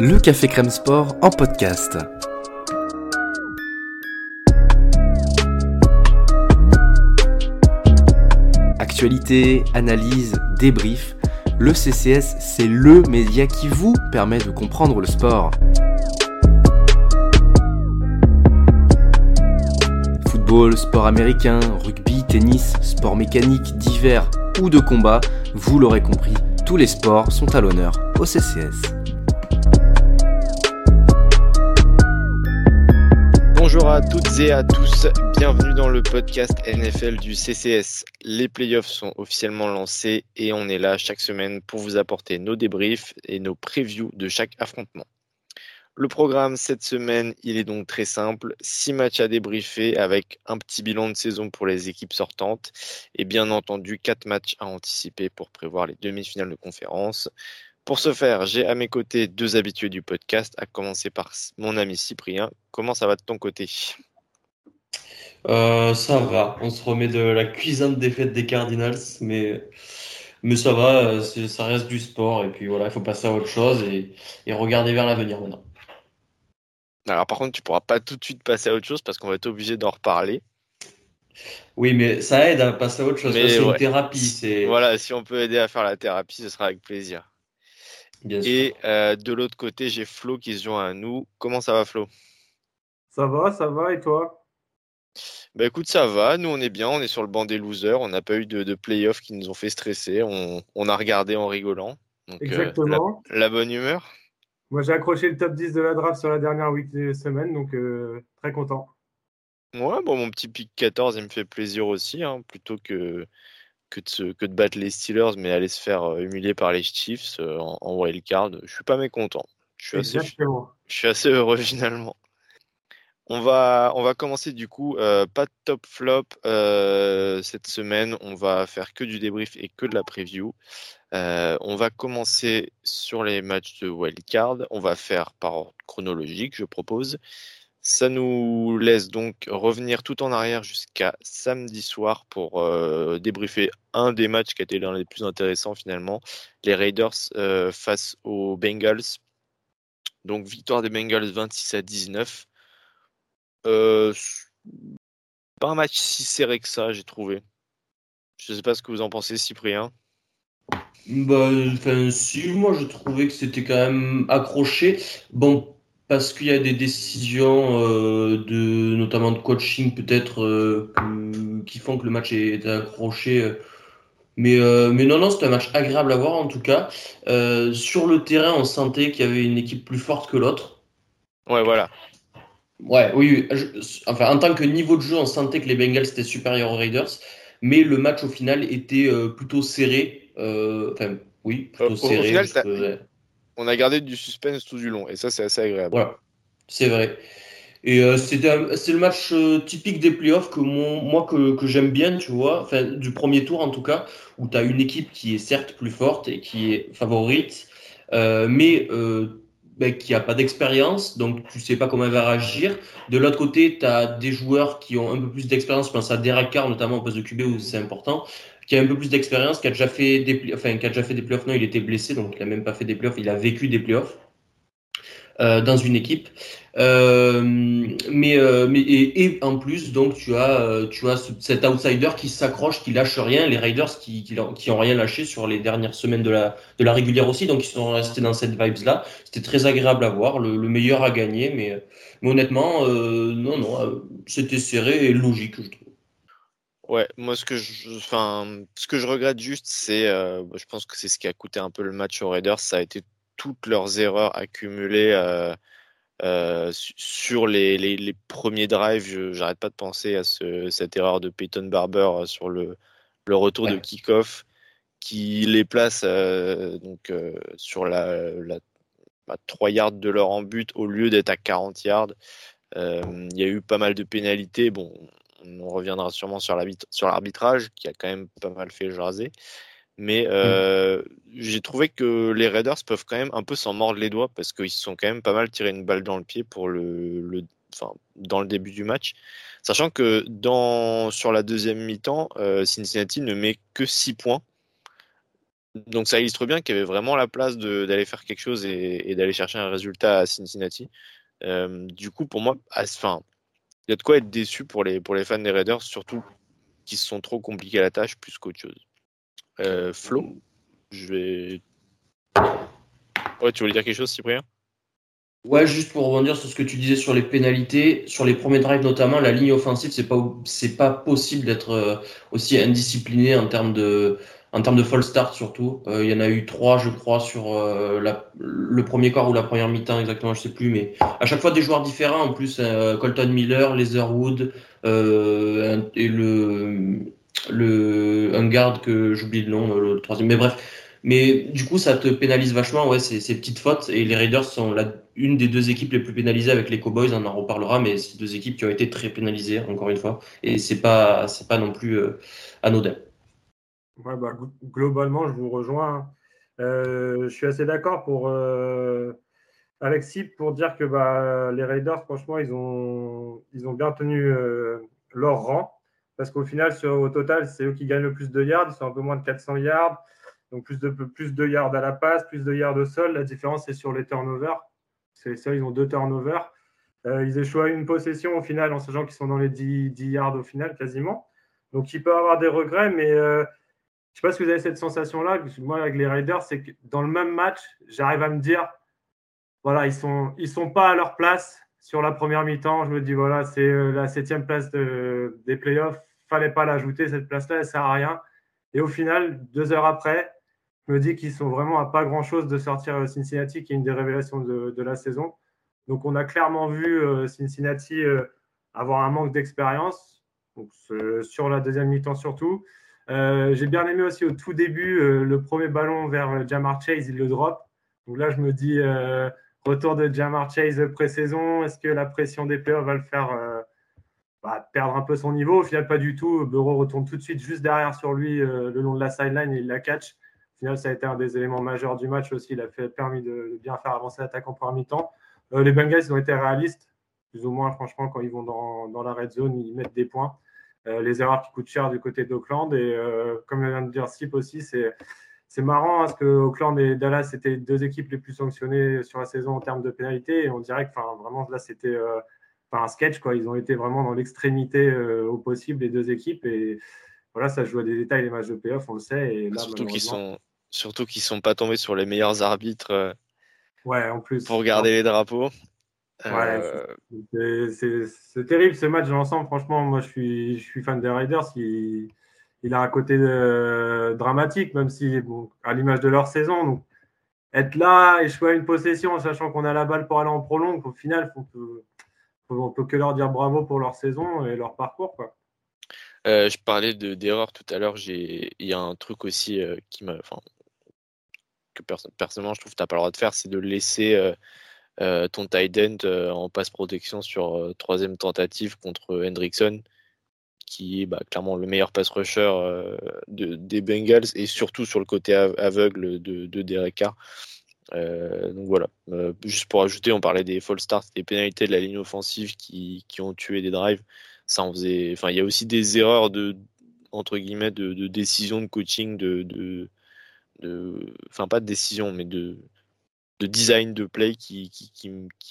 Le Café Crème Sport en podcast. Actualité, analyse, débrief. Le CCS, c'est LE média qui vous permet de comprendre le sport. Football, sport américain, rugby, tennis, sport mécanique, divers ou de combat, vous l'aurez compris, tous les sports sont à l'honneur au CCS. Bonjour à toutes et à tous, bienvenue dans le podcast NFL du CCS. Les playoffs sont officiellement lancés et on est là chaque semaine pour vous apporter nos débriefs et nos previews de chaque affrontement. Le programme cette semaine, il est donc très simple. Six matchs à débriefer avec un petit bilan de saison pour les équipes sortantes et bien entendu quatre matchs à anticiper pour prévoir les demi-finales de conférence. Pour ce faire, j'ai à mes côtés deux habitués du podcast, à commencer par mon ami Cyprien. Comment ça va de ton côté? Euh, Ça va, on se remet de la cuisine défaite des Cardinals, mais, mais ça va, euh, ça reste du sport, et puis voilà, il faut passer à autre chose et regarder vers l'avenir maintenant. Alors par contre, tu pourras pas tout de suite passer à autre chose parce qu'on va être obligé d'en reparler. Oui, mais ça aide à passer à autre chose. C'est une thérapie. Voilà, si on peut aider à faire la thérapie, ce sera avec plaisir. Et euh, de l'autre côté, j'ai Flo qui se joint à nous. Comment ça va, Flo? Ça va, ça va, et toi? Bah écoute, ça va. Nous, on est bien. On est sur le banc des losers. On n'a pas eu de, de playoffs qui nous ont fait stresser. On, a regardé en rigolant. Donc, euh, Exactement. la bonne humeur moi, j'ai accroché le top 10 de la draft sur la dernière week semaine, donc euh, très content. Ouais, bon, mon petit pick 14, il me fait plaisir aussi, hein, plutôt que, que, de que de battre les Steelers, mais aller se faire euh, humilier par les Chiefs euh, en, en wildcard. Je suis pas mécontent. Je suis, assez, je suis assez heureux finalement. On va, on va commencer du coup, pas de top flop cette semaine. On va faire que du débrief et que de la preview. Euh, on va commencer sur les matchs de wildcard. On va faire par ordre chronologique, je propose. Ça nous laisse donc revenir tout en arrière jusqu'à samedi soir pour euh, débriefer un des matchs qui a été l'un des plus intéressants finalement. Les Raiders euh, face aux Bengals. Donc victoire des Bengals 26 à 19. pas un match si serré que ça, j'ai trouvé. Je ne sais pas ce que vous en pensez, Cyprien. Bah, enfin, si, moi je trouvais que c'était quand même accroché. Bon, parce qu'il y a des décisions euh, de, notamment de coaching peut-être euh, qui font que le match est accroché. Mais, euh, mais non, non, c'était un match agréable à voir en tout cas. sur le terrain, on sentait qu'il y avait une équipe plus forte que l'autre. Ouais, voilà. Ouais, oui, enfin, en tant que niveau de jeu, on sentait que les Bengals étaient supérieurs aux Raiders, mais le match au final était plutôt serré enfin, oui, plutôt serré. on a gardé du suspense tout du long, et ça, c'est assez agréable. Voilà, c'est vrai. Et euh, c'est le match euh, typique des playoffs que moi que, que j'aime bien, tu vois, enfin, du premier tour en tout cas, où tu as une équipe qui est certes plus forte et qui est favorite, mais ben, qui a pas d'expérience, donc tu sais pas comment elle va réagir. De l'autre côté, tu as des joueurs qui ont un peu plus d'expérience, je pense à Derek Carr notamment au poste de QB où c'est important, qui a un peu plus d'expérience, qui a déjà fait des, enfin, qui a déjà fait des playoffs. Non, il était blessé, donc il a même pas fait des playoffs. Il a vécu des playoffs euh, dans une équipe. Euh, mais euh, mais et, et, en plus, donc tu as euh, tu as cet outsider qui s'accroche, qui lâche rien. Les Raiders qui, qui qui ont rien lâché sur les dernières semaines de la de la régulière aussi, donc ils sont restés dans cette vibes là. C'était très agréable à voir. Le, le meilleur a gagné, mais, mais honnêtement, euh, non non, c'était serré et logique, je trouve. Ouais, moi ce que je, enfin, ce que je regrette juste, c'est, euh, je pense que c'est ce qui a coûté un peu le match aux Raiders, ça a été toutes leurs erreurs accumulées euh, euh, sur les, les, les, premiers drives. J'arrête pas de penser à ce, cette erreur de Peyton Barber sur le, le retour de kick-off qui les place donc sur la, la 3 yards de leur en but au lieu d'être à 40 yards. Il y a eu pas mal de pénalités. Bon, on reviendra sûrement sur l'arbitrage qui a quand même pas mal fait jaser. Mais euh, j'ai trouvé que les Raiders peuvent quand même un peu s'en mordre les doigts parce qu'ils se sont quand même pas mal tiré une balle dans le pied pour le, enfin, dans le début du match. Sachant que dans, sur la deuxième mi-temps, euh, Cincinnati ne met que 6 points. donc ça illustre bien qu'il y avait vraiment la place d'aller faire quelque chose et, d'aller chercher un résultat à Cincinnati. Euh, du coup, pour moi, enfin, il y a de quoi être déçu pour les, pour les fans des Raiders, surtout qui se sont trop compliqués la tâche plus qu'autre chose. Euh, Flo, je vais. Ouais, tu voulais dire quelque chose, Cyprien? Ouais, juste pour rebondir sur ce que tu disais sur les pénalités, sur les premiers drives notamment, la ligne offensive, c'est pas pas possible d'être euh, aussi indiscipliné en termes de en termes de fall start surtout. Euh, il y en a eu trois, je crois, sur euh, la, le premier quart ou la première mi-temps exactement, je sais plus, mais à chaque fois des joueurs différents. En plus, Colton Miller, Leatherwood et le le un garde que j'oublie le nom, le troisième. Mais bref, mais du coup, ça te pénalise vachement, ouais, ces, ces petites fautes. Et les Raiders sont la, une des deux équipes les plus pénalisées avec les Cowboys, on en reparlera, mais c'est deux équipes qui ont été très pénalisées, encore une fois. Et c'est pas, c'est pas non plus euh, anodin. Ouais, bah, globalement, je vous rejoins. Euh, je suis assez d'accord euh, Alexis pour dire que bah, les Raiders, franchement, ils ont, bien tenu euh, leur rang. Parce qu'au final, au total, c'est eux qui gagnent le plus de yards. Ils sont un peu moins de 400 yards. Donc plus de, yards à la passe, plus de yards au sol. La différence, c'est sur les turnovers. C'est ça, ils ont deux turnovers. Ils échouent à une possession au final en sachant qu'ils sont dans les 10, yards au final quasiment. Donc ils peuvent avoir des regrets, mais je sais pas si vous avez cette sensation-là. Moi, avec les Raiders, c'est que dans le même match, j'arrive à me dire, voilà, ils sont, ils sont pas à leur place sur la première mi-temps. Je me dis, voilà, c'est euh, la septième place des playoffs. Fallait pas l'ajouter, cette place-là, elle sert à rien. Et au final, deux heures après, me dit qu'ils sont vraiment à pas grand-chose de sortir Cincinnati, qui est une des révélations de, la saison. Donc on a clairement vu euh, Cincinnati euh, avoir un manque d'expérience, sur la deuxième mi-temps surtout. Euh, j'ai bien aimé aussi au tout début le premier ballon vers Jamar Chase, il le drop. Donc là, je me dis, retour de Jamar Chase pré-saison, est-ce que la pression des playoffs va le faire bah, perdre un peu son niveau? Au final, pas du tout. Bureau retourne tout de suite juste derrière sur lui le long de la sideline et il la catch final, ça a été un des éléments majeurs du match aussi. Il a fait, permis de, bien faire avancer l'attaque en première mi-temps. Euh, les Bengals, ils ont été réalistes, plus ou moins, franchement, quand ils vont dans, la red zone, ils mettent des points. Euh, les erreurs qui coûtent cher du côté d'Auckland. Et euh, comme vient de dire Sip aussi, c'est. C'est marrant hein, parce que Auckland et Dallas étaient deux équipes les plus sanctionnées sur la saison en termes de pénalité. Et on dirait que vraiment là, c'était un sketch. Quoi. Ils ont été vraiment dans l'extrémité au possible, les deux équipes. Et voilà, ça joue à des détails les matchs de playoff, on le sait. Et là, Surtout qu'ils sont, Surtout qu'ils sont pas tombés sur les meilleurs arbitres euh, ouais, en plus. pour garder les drapeaux. Ouais, euh, c'est terrible ce match dans l'ensemble. Franchement, moi je suis, je suis fan des Raiders. Il, il a un côté euh, dramatique, même si, bon, à l'image de leur saison. Donc, être là, échouer à une possession, sachant qu'on a la balle pour aller en prolongue, au final, on peut, on peut que leur dire bravo pour leur saison et leur parcours. Quoi. je parlais d'erreur tout à l'heure. Il y a un truc aussi qui m'a que personnellement je trouve que tu n'as pas le droit de faire, c'est de laisser euh, euh, ton tight end euh, en passe protection sur troisième tentative contre Hendrickson, qui est bah, clairement le meilleur pass rusher de, des Bengals et surtout sur le côté aveugle de, de Derek Carr. donc voilà, juste pour ajouter, on parlait des false starts, des pénalités de la ligne offensive qui, qui ont tué des drives. Ça en faisait. Enfin, il y a aussi des erreurs de entre guillemets de, de décision de coaching de, de, enfin pas de décision, mais de, de design de play qui,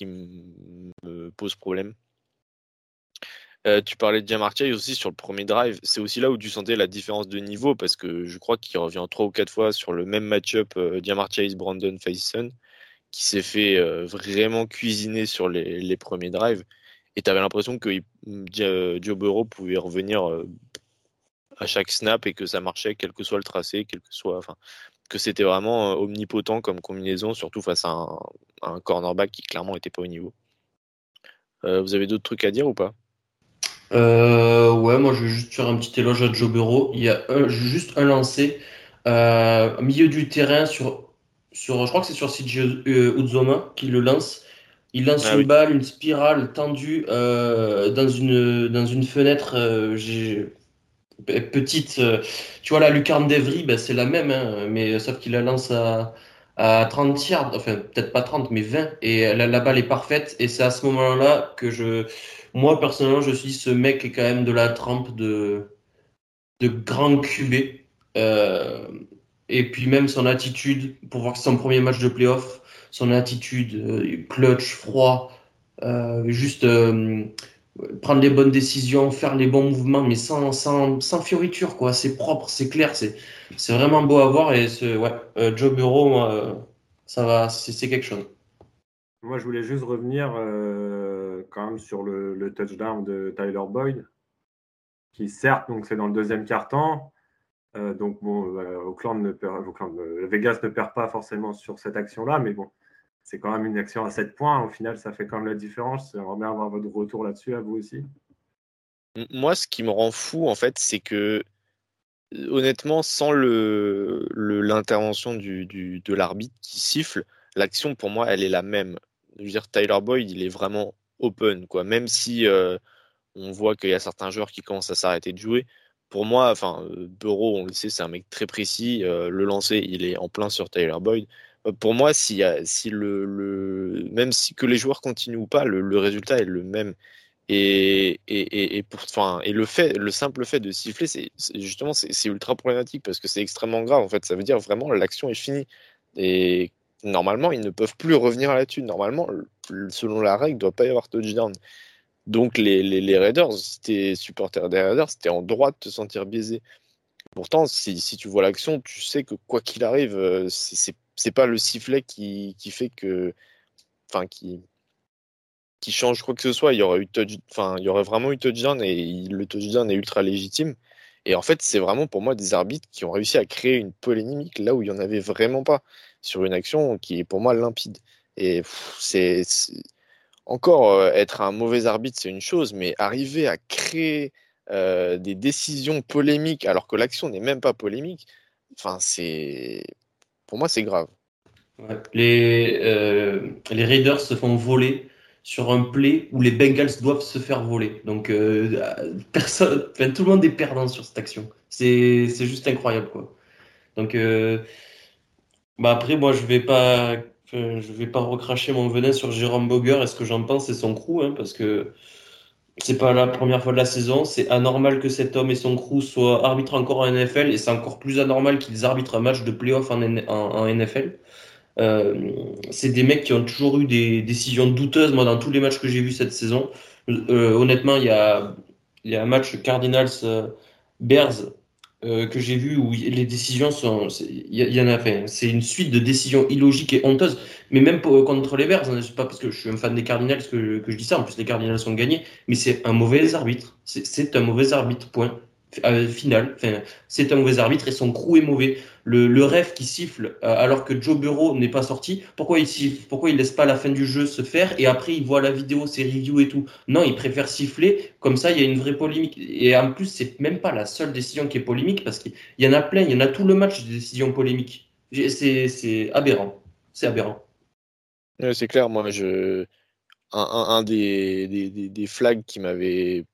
me pose problème. Euh, tu parlais de Jamar aussi sur le premier drive. C'est aussi là où tu sentais la différence de niveau parce que je crois qu'il revient trois ou quatre fois sur le même match-up euh, Brandon Faison qui s'est fait euh, vraiment cuisiner sur les, premiers drives. Et tu avais l'impression que Burrow pouvait revenir à chaque snap et que ça marchait, quel que soit le tracé, quel que soit. Enfin, que c'était vraiment euh, omnipotent comme combinaison, surtout face à un, cornerback qui clairement n'était pas au niveau. Euh, vous avez d'autres trucs à dire ou pas? Euh, Ouais, moi je vais juste faire un petit éloge à Joe Burrow. Il y a juste un lancé au milieu du terrain sur, sur je crois que c'est sur CJ Uzoma qui le lance. Il lance ah une balle, une spirale tendue dans, une, dans une fenêtre. j'ai petite. Euh, tu vois, la lucarne d'Evry, ben, c'est la même, hein, mais sauf qu'il la lance à, à 30 yards, enfin peut-être pas 30, mais 20, et la, balle est parfaite. Et c'est à ce moment-là que je. Moi, personnellement, je suis ce mec qui est quand même de la trempe de, grand QB. Euh, Et puis même son attitude, pour voir son premier match de playoff, son attitude euh, clutch, froid, euh, juste euh, prendre les bonnes décisions, faire les bons mouvements, mais sans, sans, sans fioriture, quoi. C'est propre, c'est clair, c'est, vraiment beau à voir. Et ce, ouais, euh, Joe Bureau, ça va, c'est, quelque chose. Moi, je voulais juste revenir euh, quand même sur le, touchdown de Tyler Boyd, qui certes, donc c'est dans le deuxième quart-temps. Euh, donc bon, euh, ne perd, Vegas ne perd pas forcément sur cette action-là, mais bon, c'est quand même une action à 7 points. Au final, ça fait quand même la différence. J'aimerais bien avoir votre retour là-dessus, à vous aussi. Moi, ce qui me rend fou, en fait, c'est que honnêtement, sans l'intervention le, du, du, de l'arbitre qui siffle, l'action pour moi, elle est la même je veux dire, Tyler Boyd, il est vraiment open, quoi. Même si euh, on voit qu'il y a certains joueurs qui commencent à s'arrêter de jouer. Pour moi, enfin, euh, Bureau, on le sait, c'est un mec très précis. Euh, le lancer, il est en plein sur Tyler Boyd. Euh, pour moi, si, le, même si que les joueurs continuent ou pas, le, résultat est le même. Et, le simple fait de siffler, c'est justement c'est ultra problématique parce que c'est extrêmement grave. En fait, ça veut dire vraiment l'action est finie. Et normalement, ils ne peuvent plus revenir là-dessus. Normalement, selon la règle, il ne doit pas y avoir touchdown. Donc, les, Raiders, si tu supporter des Raiders, c'était en droit de te sentir biaisé. Pourtant, si, si tu vois l'action, tu sais que quoi qu'il arrive, euh, c'est pas le sifflet qui, qui fait que. Enfin, qui, qui change quoi que ce soit. Il y aurait, eu enfin, il y aurait vraiment eu touchdown et le touchdown est ultra légitime. Et en fait, c'est vraiment pour moi des arbitres qui ont réussi à créer une polémique là où il n'y en avait vraiment pas sur une action qui est pour moi limpide. Et c'est encore euh, être un mauvais arbitre, c'est une chose, mais arriver à créer euh, des décisions polémiques alors que l'action n'est même pas polémique, enfin c'est pour moi c'est grave. Euh, les Raiders se font voler sur un play où les Bengals doivent se faire voler. Donc euh, personne, tout le monde est perdant sur cette action. C'est juste incroyable quoi. Donc euh, bah après moi je vais pas je vais pas recracher mon venin sur Jérôme Boger et ce que j'en pense c'est son crew hein, parce que c'est pas la première fois de la saison. C'est anormal que cet homme et son crew soient arbitres encore en NFL et c'est encore plus anormal qu'ils arbitrent un match de playoff en, NFL. Euh, c'est des mecs qui ont toujours eu des décisions douteuses, moi, dans tous les matchs que j'ai vus cette saison. Euh, honnêtement, il y a, y a un match Cardinals-Bears euh, que j'ai vu où les décisions sont. Il y, en a fait. C'est une suite de décisions illogiques et honteuses. Mais même pour, contre les Bears, hein, c'est pas parce que je suis un fan des Cardinals que, que je dis ça. En plus, les Cardinals sont gagnés. Mais c'est un mauvais arbitre. C'est un mauvais arbitre, point. Euh, final. Enfin, c'est un mauvais arbitre et son crew est mauvais. Le, le ref qui siffle euh, alors que Joe Bureau n'est pas sorti, pourquoi il siffle? Pourquoi il laisse pas la fin du jeu se faire et après il voit la vidéo, ses reviews et tout? Non, il préfère siffler. Comme ça, il y a une vraie polémique. Et en plus, c'est même pas la seule décision qui est polémique parce qu'il y en a plein. Il y en a tout le match de décisions polémiques. C'est aberrant. C'est aberrant. c'est clair. Moi, je un, un des, des, des flags qui m'avait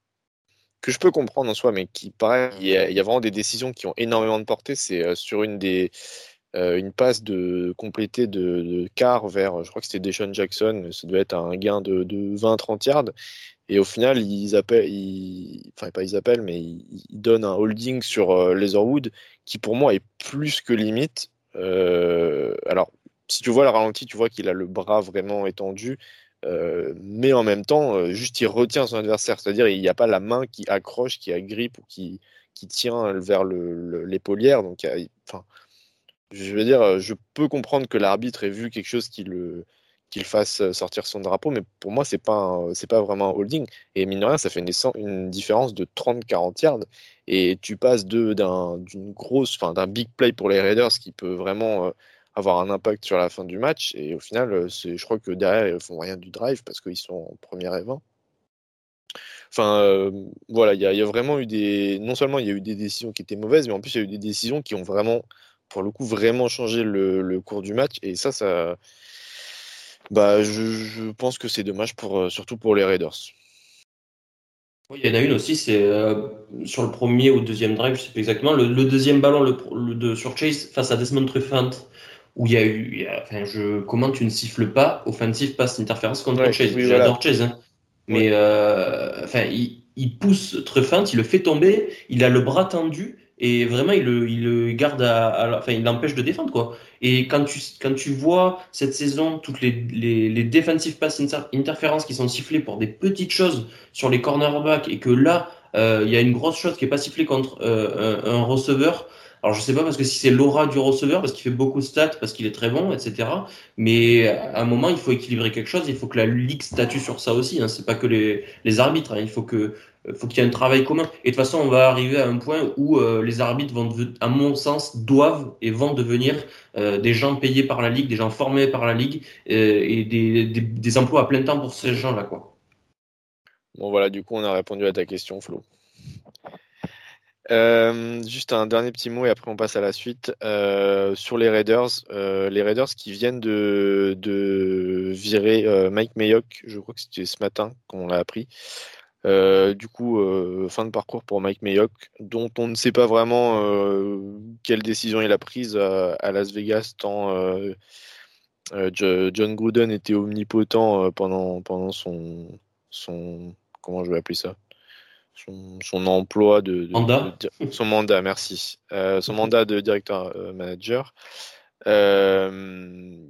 que je peux comprendre en soi, mais qui pareil, il y, a, vraiment des décisions qui ont énormément de portée. C'est euh, sur une des euh, une passe de complétée de, de quart vers, je crois que c'était Deshaun Jackson, ça devait être un gain de, de 20-30 yards. Et au final, ils appellent, enfin pas ils appellent, mais ils, ils donnent un holding sur euh, Leatherwood qui pour moi est plus que limite. Euh, alors, si tu vois le ralenti, tu vois qu'il a le bras vraiment étendu. Euh, mais en même temps, euh, juste il retient son adversaire, c'est-à-dire il n'y a pas la main qui accroche, qui agrippe ou qui, qui tient vers l'épaulière. Donc, enfin, je veux dire, je peux comprendre que l'arbitre ait vu quelque chose qui le, qui le fasse sortir son drapeau, mais pour moi, c'est pas pas vraiment un holding. Et mine de rien, ça fait une, une différence de 30-40 yards. Et tu passes grosse, enfin d'un big play pour les Raiders qui peut vraiment euh, avoir un impact sur la fin du match. Et au final, euh, je crois que derrière, ils font rien du drive parce qu'ils sont en première et 20. Enfin, euh, voilà, il y, a vraiment eu des. Non seulement il y a eu des décisions qui étaient mauvaises, mais en plus, il y a eu des décisions qui ont vraiment, pour le coup, vraiment changé le, cours du match. Et ça, ça. Bah, je, pense que c'est dommage, pour, euh, surtout pour les Raiders. Il y en a une aussi, c'est sur le premier ou deuxième drive, je sais pas exactement, le, deuxième ballon le, de, sur Chase face à Desmond Truffant où il y a eu, il y a, enfin, je, comment tu ne siffles pas offensive passe interférence contre ouais, Chase. Oui, J'adore voilà. Chase, hein. mais ouais. euh, enfin, il, il pousse Truffant, il le fait tomber, il a le bras tendu, et vraiment il le, il le garde à, enfin il l'empêche de défendre quoi. Et quand tu quand tu vois cette saison toutes les les, les defensive pass interférences qui sont sifflées pour des petites choses sur les cornerbacks et que là euh, il y a une grosse chose qui est pas sifflée contre euh, un, un, receveur. Alors je sais pas parce que si c'est l'aura du receveur parce qu'il fait beaucoup de stats parce qu'il est très bon etc. Mais à un moment il faut équilibrer quelque chose. Il faut que la ligue statue sur ça aussi. Hein. C'est pas que les les arbitres. Hein. Il faut que faut qu'il y ait un travail commun. Et de toute façon, on va arriver à un point où euh, les arbitres vont, à mon sens, doivent et vont devenir euh, des gens payés par la ligue, des gens formés par la ligue euh, et des, des, des, emplois à plein temps pour ces gens-là, quoi. Bon voilà, du coup, on a répondu à ta question, Flo. Juste un dernier petit mot et après on passe à la suite. sur les Raiders, les Raiders qui viennent de, virer Mike Mayock, je crois que c'était ce matin qu'on l'a appris. Euh, du coup, euh, fin de parcours pour Mike Mayock, dont on ne sait pas vraiment euh, quelle décision il a prise à, Las Vegas, tant John Gruden était omnipotent pendant, pendant son, son. Comment je vais appeler ça? Son, emploi de, mandat. son mandat, merci. son mandat de directeur manager. Euh,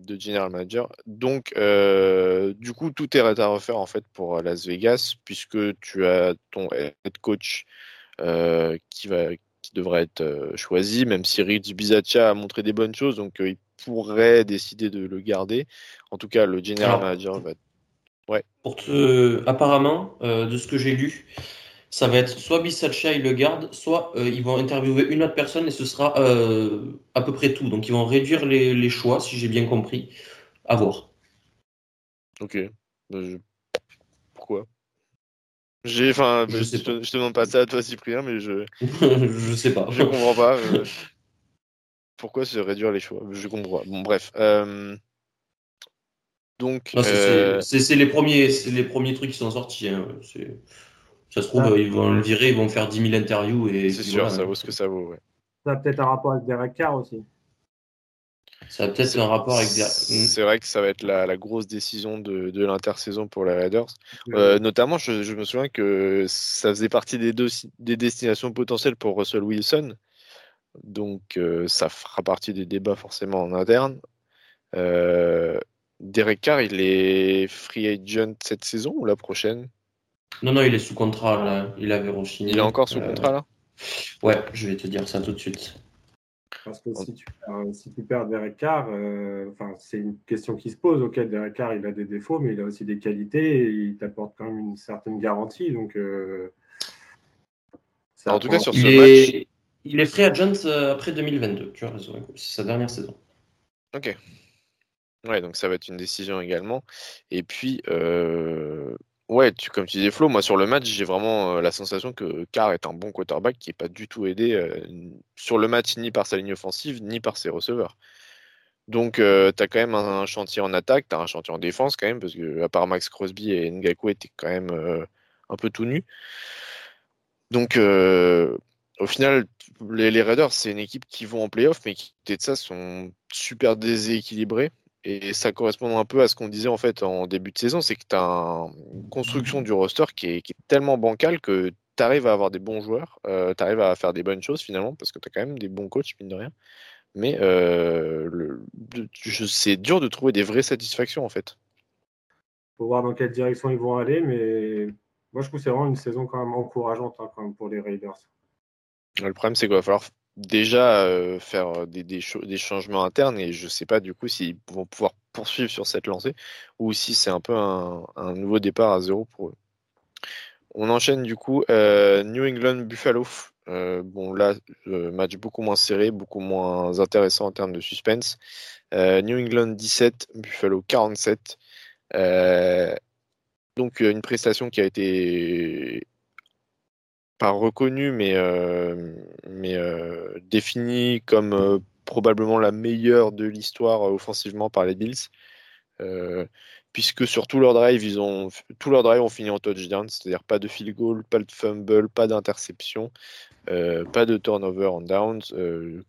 de general manager. Donc, euh, du coup, tout est à refaire en fait pour Las Vegas, puisque tu as ton head coach euh, qui va qui devrait être choisi, même si Rich Bizaccia a montré des bonnes choses, donc il pourrait décider de le garder. En tout cas, le general manager va. Ouais. Pour te... Apparemment, de ce que j'ai lu, ça va être soit Bissacha, il le garde, soit euh, ils vont interviewer une autre personne et ce sera euh, à peu près tout. Donc ils vont réduire les, les choix, si j'ai bien compris. À voir. Ok. Bah, pourquoi? J'ai, enfin, je, je, te, je, te, demande pas ça à toi, Cyprien, mais je. je sais pas. Je comprends pas. Euh, pourquoi se réduire les choix? Je comprends. Bon, bref. Donc. C'est les premiers, c'est les premiers trucs qui sont sortis. Hein. C'est. Ça se trouve, ah. ils vont le virer, ils vont faire 10 000 interviews. et C'est sûr, ça vaut ce que ça vaut. Ouais. Ça a peut-être un rapport avec Derek Carr aussi. Ça a peut-être un rapport avec. C'est vrai que ça va être la, grosse décision de, de l'intersaison pour les Raiders. Euh, notamment, je, me souviens que ça faisait partie des, deux, des destinations potentielles pour Russell Wilson. Donc, euh, ça fera partie des débats forcément en interne. Euh, Derek Carr, il est free agent cette saison ou la prochaine? Non, non, il est sous contrat, là. Il avait re Il est encore sous contrat, là? Ouais, je vais te dire ça tout de suite. Parce que si tu, si tu perds Derek Carr, euh, c'est une question qui se pose. Ok, Derek Carr, il a des défauts, mais il a aussi des qualités et il t'apporte quand même une certaine garantie. Donc, euh, en tout cas, sur ce il match. Est... Il est free agent euh, après 2022, tu as raison. C'est sa dernière saison. Ok. Ouais, donc ça va être une décision également. Et puis, euh, Ouais, tu, comme tu disais Flo, moi sur le match, j'ai vraiment euh, la sensation que Carr est un bon quarterback qui n'est pas du tout aidé euh, sur le match ni par sa ligne offensive ni par ses receveurs. Donc euh, tu quand même un, chantier en attaque, tu as un chantier en défense quand même, parce que à part Max Crosby et Ngaku étaient quand même un peu tout nus. Donc au final, les, Raiders, c'est une équipe qui vont en playoff, mais qui, de ça, sont super déséquilibrés. Et ça correspond un peu à ce qu'on disait en fait en début de saison, c'est que tu as une construction du roster qui est, tellement bancale que tu arrives à avoir des bons joueurs, euh, tu arrives à faire des bonnes choses finalement, parce que tu as quand même des bons coachs, mine de rien. Mais euh, c'est dur de trouver des vraies satisfactions en fait. faut voir dans quelle direction ils vont aller, mais moi je trouve que c'est vraiment une saison quand même encourageante hein, quand même pour les Raiders. Le problème c'est qu'il va falloir déjà euh, faire des, des, des, changements internes et je ne sais pas du coup s'ils vont pouvoir poursuivre sur cette lancée ou si c'est un peu un, nouveau départ à zéro pour eux. On enchaîne du coup euh, New England Buffalo. Euh, bon là, match beaucoup moins serré, beaucoup moins intéressant en termes de suspense. New England 17, Buffalo 47. donc une prestation qui a été pas reconnu, mais, euh, mais euh, défini comme euh, probablement la meilleure de l'histoire offensivement par les Bills. puisque sur tout leur drive, ils ont tout leur drive ont fini en touchdown, c'est-à-dire pas de field goal, pas de fumble, pas d'interception, pas de turnover en downs,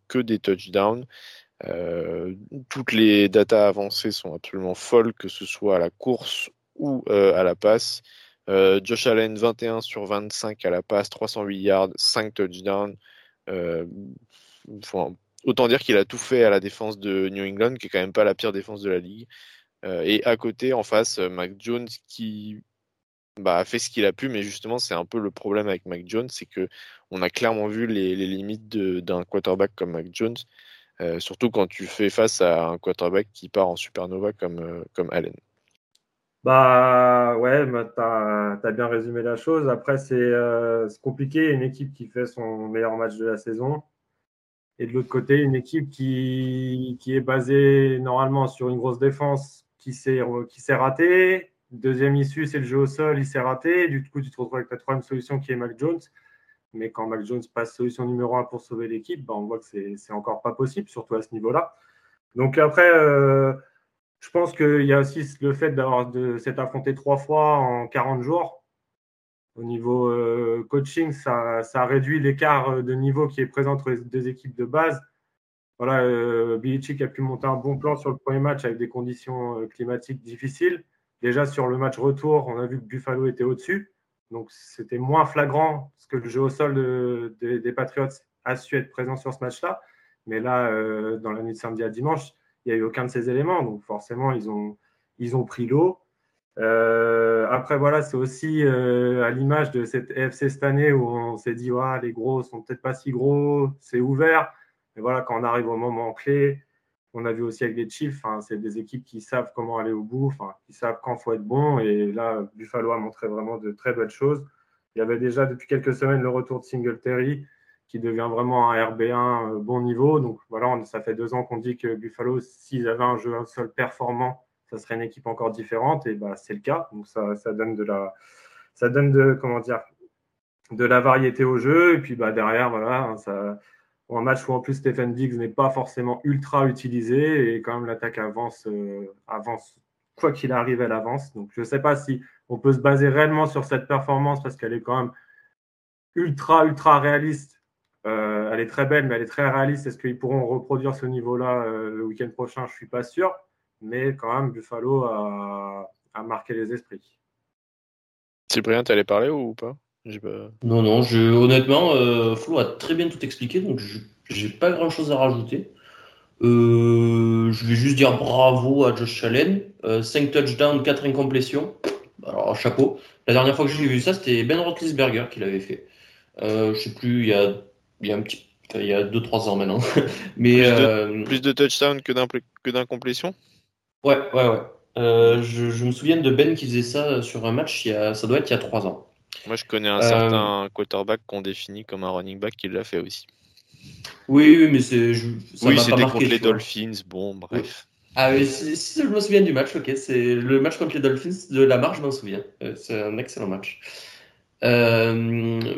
que des touchdowns. toutes les datas avancées sont absolument folles, que ce soit à la course ou à la passe. Euh, Josh Allen, 21 sur 25 à la passe, 308 yards, 5 touchdowns. autant dire qu'il a tout fait à la défense de New England, qui est quand même pas la pire défense de la ligue. et à côté, en face, Mac Jones qui bah, a fait ce qu'il a pu, mais justement, c'est un peu le problème avec Mac Jones, c'est que on a clairement vu les, limites d'un quarterback comme Mac Jones, surtout quand tu fais face à un quarterback qui part en supernova comme Allen. Bah ouais, bah, bien résumé la chose. Après, euh, c'est compliqué. Une équipe qui fait son meilleur match de la saison. Et de l'autre côté, une équipe qui, qui, est basée normalement sur une grosse défense qui s'est ratée. Deuxième issue, c'est le jeu au sol, il s'est raté. Du coup, tu te retrouves avec la troisième solution qui est Mac Jones. Mais quand Mac Jones passe solution numéro un pour sauver l'équipe, bah, on voit que c'est encore pas possible, surtout à ce niveau-là. Donc après, euh, je pense qu'il y a aussi le fait d'avoir de s'être affronté trois fois en 40 jours. Au niveau euh, coaching, ça, ça réduit l'écart de niveau qui est présent entre les deux équipes de base. Voilà, euh, a pu monter un bon plan sur le premier match avec des conditions euh, climatiques difficiles. Déjà sur le match retour, on a vu que Buffalo était au-dessus. Donc c'était moins flagrant parce que le jeu au sol des Patriots a su être présent sur ce match-là. Mais là, euh, dans la nuit de samedi à dimanche, il n'y a eu aucun de ces éléments. Donc forcément, ils ont, ils ont pris l'eau. Euh, après, voilà, c'est aussi euh, à l'image de cette EFC cette année où on s'est dit, ouais, les gros sont peut-être pas si gros, c'est ouvert. Mais voilà, quand on arrive au moment clé, on a vu aussi avec les Chiefs, c'est des équipes qui savent comment aller au bout, qui savent quand il faut être bon. Et là, Buffalo a montré vraiment de très belles choses. Il y avait déjà depuis quelques semaines le retour de Singletary qui devient vraiment un RB1 euh, bon niveau. Donc voilà, ça fait deux ans qu'on dit que Buffalo, s'ils avaient un jeu un seul performant, ça serait une équipe encore différente. Et bah, c'est le cas. Donc ça, ça, donne de la, ça donne de comment dire, de la variété au jeu. Et puis bah, derrière, voilà, ça, un match où en plus Stephen Diggs n'est pas forcément ultra utilisé et quand même l'attaque avance, euh, avance quoi qu'il arrive, elle avance. Donc je ne sais pas si on peut se baser réellement sur cette performance parce qu'elle est quand même ultra ultra réaliste euh, elle est très belle, mais elle est très réaliste. Est-ce qu'ils pourront reproduire ce niveau-là euh, le week-end prochain? Je ne suis pas sûr. Mais quand même, Buffalo a, marqué les esprits. Cyprien, tu allais parler ou pas? Non, non, je, honnêtement, euh, Flo a très bien tout expliqué, donc je n'ai pas grand-chose à rajouter. je vais juste dire bravo à Josh Allen. 5 touchdowns, 4 incomplétions. Alors, chapeau. La dernière fois que j'ai vu ça, c'était Ben Roethlisberger qui l'avait fait. je sais plus, il y a il y a un petit il y a 2-3 ans maintenant. Mais, plus, de, euh, plus de touchdowns que d'incomplétion Ouais, ouais, ouais. Euh, je, me souviens de Ben qui faisait ça sur un match, il y a, ça doit être il y a 3 ans. Moi, je connais un certain euh, quarterback qu'on définit comme un running back qui l'a fait aussi. Oui, oui, mais c'est. Oui, c'était contre les Dolphins, bon, bref. Ah oui, si, je me souviens du match, ok, c'est le match contre les Dolphins de la marche, je m'en souviens. c'est un excellent match. Euh,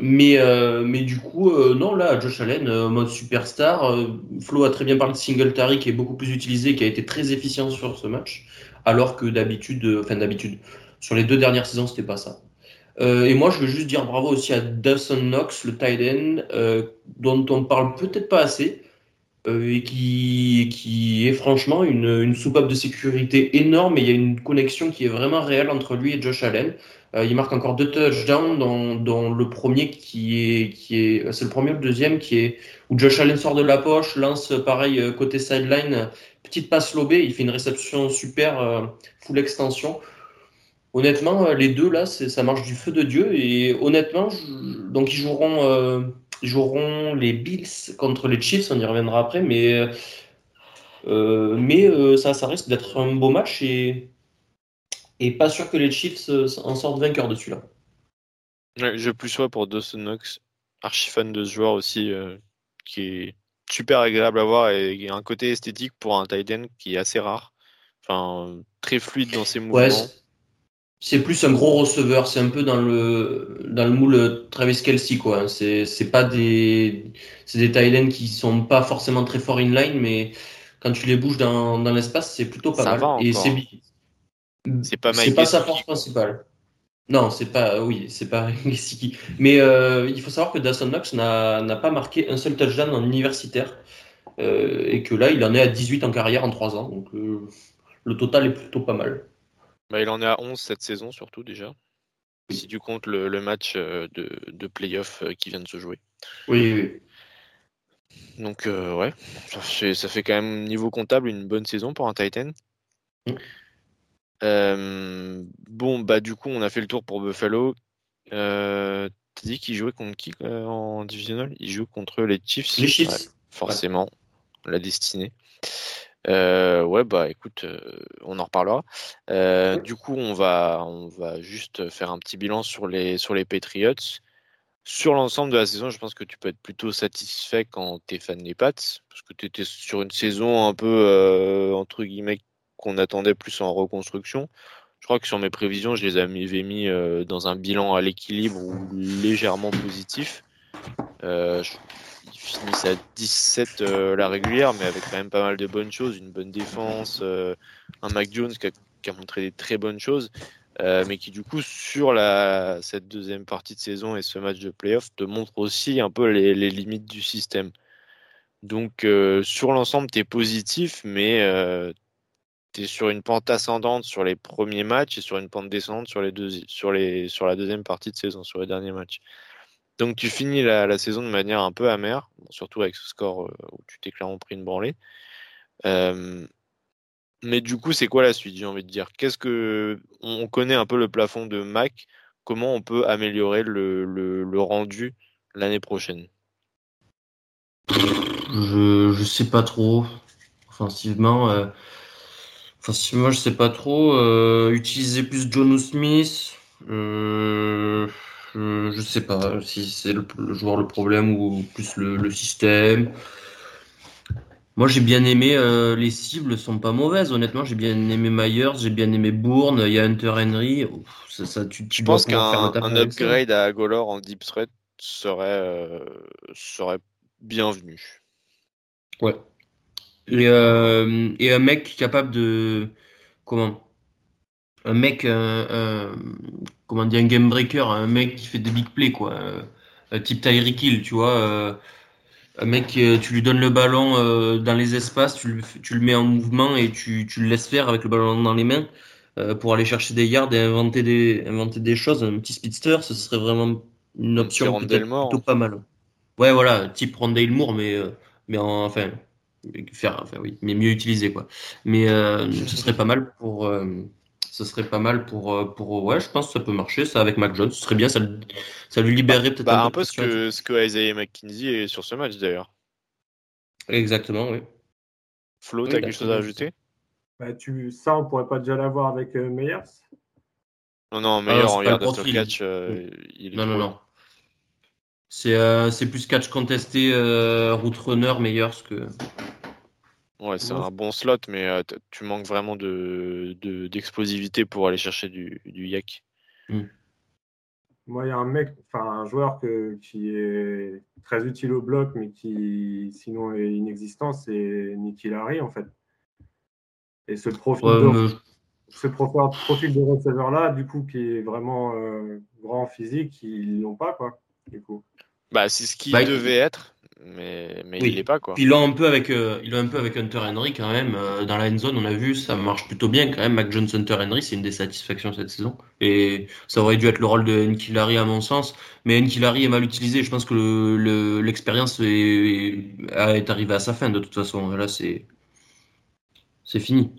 mais, euh, mais du coup, euh, non, là, Josh Allen, mode superstar. Flo a très bien parlé de Singletary qui est beaucoup plus utilisé, qui a été très efficient sur ce match, alors que d'habitude, enfin d'habitude, sur les deux dernières saisons, c'était pas ça. et moi, je veux juste dire bravo aussi à Dawson Knox, le tight end, dont on parle peut-être pas assez, et qui, qui est franchement une, une soupape de sécurité énorme. Et il y a une connexion qui est vraiment réelle entre lui et Josh Allen. Euh, il marque encore deux touchdowns, dans, le premier qui est, qui est, c'est le premier ou le deuxième qui est où Josh Allen sort de la poche, lance pareil euh, côté sideline, petite passe lobée, il fait une réception super euh, full extension. Honnêtement, les deux là, ça marche du feu de dieu et honnêtement, donc ils joueront, joueront les Bills contre les Chiefs, on y reviendra après, mais mais ça, ça risque d'être un beau match et et pas sûr que les Chiefs euh, en sortent vainqueurs de celui-là. je plus sois pour Dawson Knox, archi fan de ce joueur aussi, euh, qui est super agréable à voir et qui a un côté esthétique pour un tight end qui est assez rare. Enfin, très fluide dans ses mouvements. C'est plus un gros receveur, c'est un peu dans le dans le moule Travis Kelsey quoi. C'est c'est pas des c'est des tight qui sont pas forcément très forts in line, mais quand tu les bouges dans, dans l'espace, c'est plutôt pas mal. et c'est c'est pas C'est pas sa force principale. Non, c'est pas, oui, c'est pas Mais euh, il faut savoir que Dawson Knox n'a pas marqué un seul touchdown en universitaire euh, et que là, il en est à 18 en carrière en 3 ans. Donc euh, le total est plutôt pas mal. Bah, il en est à 11 cette saison, surtout déjà. Si tu comptes le, match de, de playoff qui vient de se jouer. Oui, oui. Donc, ouais, ça fait, ça fait, quand même, niveau comptable, une bonne saison pour un Titan. Mm. bon, bah, du coup, on a fait le tour pour Buffalo. Euh, T'as dit qu'il jouait contre qui en divisional? Il joue contre les Chiefs. Les Chiefs. forcément, la destinée. Euh, ouais, bah écoute, euh, on en reparlera. Euh, du coup, on va, on va juste faire un petit bilan sur les, sur les Patriots. Sur l'ensemble de la saison, je pense que tu peux être plutôt satisfait quand tu es fan des Pats, parce que tu étais sur une saison un peu, entre guillemets, qu'on attendait plus en reconstruction. Je crois que sur mes prévisions, je les avais mis dans un bilan à l'équilibre ou légèrement positif. Euh, ils finissent à 17 euh, la régulière, mais avec quand même pas mal de bonnes choses, une bonne défense, euh, un Mac Jones qui a, montré des très bonnes choses, euh, mais qui du coup sur cette deuxième partie de saison et ce match de playoff te montre aussi un peu les, limites du système. Donc sur l'ensemble, tu es positif, mais tu es sur une pente ascendante sur les premiers matchs et sur une pente descendante sur la deuxième partie de saison, sur les derniers matchs. Donc tu finis la, saison de manière un peu amère, surtout avec ce score euh, où tu t'es clairement pris une branlée. Euh, mais du coup, c'est quoi la suite J'ai envie de dire? Qu'est-ce que on connaît un peu le plafond de Mac Comment on peut améliorer le, rendu l'année prochaine? Je, je sais pas trop. Offensivement, euh, offensivement, je sais pas trop. utiliser plus John Smith. Je, je sais pas si c'est le, joueur le problème ou plus le, système. Moi, j'ai bien aimé euh, les cibles sont pas mauvaises. Honnêtement, j'ai bien aimé Myers, j'ai bien aimé Bourne. Il y a Hunter Henry. ça, ça, tu, tu je pense qu'un upgrade à Golor en deep threat serait euh, serait bienvenu. Ouais. Et, euh, et un mec capable de comment? Un mec, un, comment dire, un game breaker, un mec qui fait des big plays, quoi. Un type Tyreek Hill, tu vois. Euh, un mec, euh, tu lui donnes le ballon euh, dans les espaces, tu le, tu le mets en mouvement et tu, tu le laisses faire avec le ballon dans les mains pour aller chercher des yards et inventer des, inventer des choses. Un petit speedster, ce serait vraiment une option plutôt pas mal. Ouais, voilà, type Rondale Moore, mais, mais enfin, faire, enfin oui, mais mieux utilisé, quoi. Mais ce serait pas mal pour ce serait pas mal pour, euh, pour. Ouais, je pense que ça peut marcher, ça, avec Mac Jones. Ce serait bien, ça, ça lui libérerait peut-être bah, un, peu. ce que, ce que Isaiah McKinsey est sur ce match, d'ailleurs. Exactement, oui. Flo, tu as quelque chose à ajouter? Bah, tu... Ça, on pourrait pas déjà l'avoir avec euh, Meyers? Non, non, Meyers en yard after catch, euh, il est Non, non, non. C'est plus catch contesté, route runner, Meyers que. Ouais, c'est un bon slot, mais euh, tu manques vraiment de, d'explosivité pour aller chercher du, du yak. Hmm. Moi, il y a un mec, enfin un joueur que, qui est très utile au bloc, mais qui sinon est inexistant, c'est Nicky Larry en fait. Et ce profil, de, ce profil de receveur là, du coup, qui est vraiment euh, grand physique, ils l'ont pas quoi. Du coup. Bah, c'est ce qui bah, devait être mais, mais il n'est pas quoi. Puis il un peu avec euh, il a un peu avec Hunter Henry quand même. Euh, dans la end zone on a vu ça marche plutôt bien quand même. Mac Jones Hunter Henry c'est une des satisfactions cette saison. Et ça aurait dû être le rôle de Nkilari à mon sens. Mais Nkilari est mal utilisé. Je pense que l'expérience est, est arrivée à sa fin de toute façon. Là c'est c'est fini.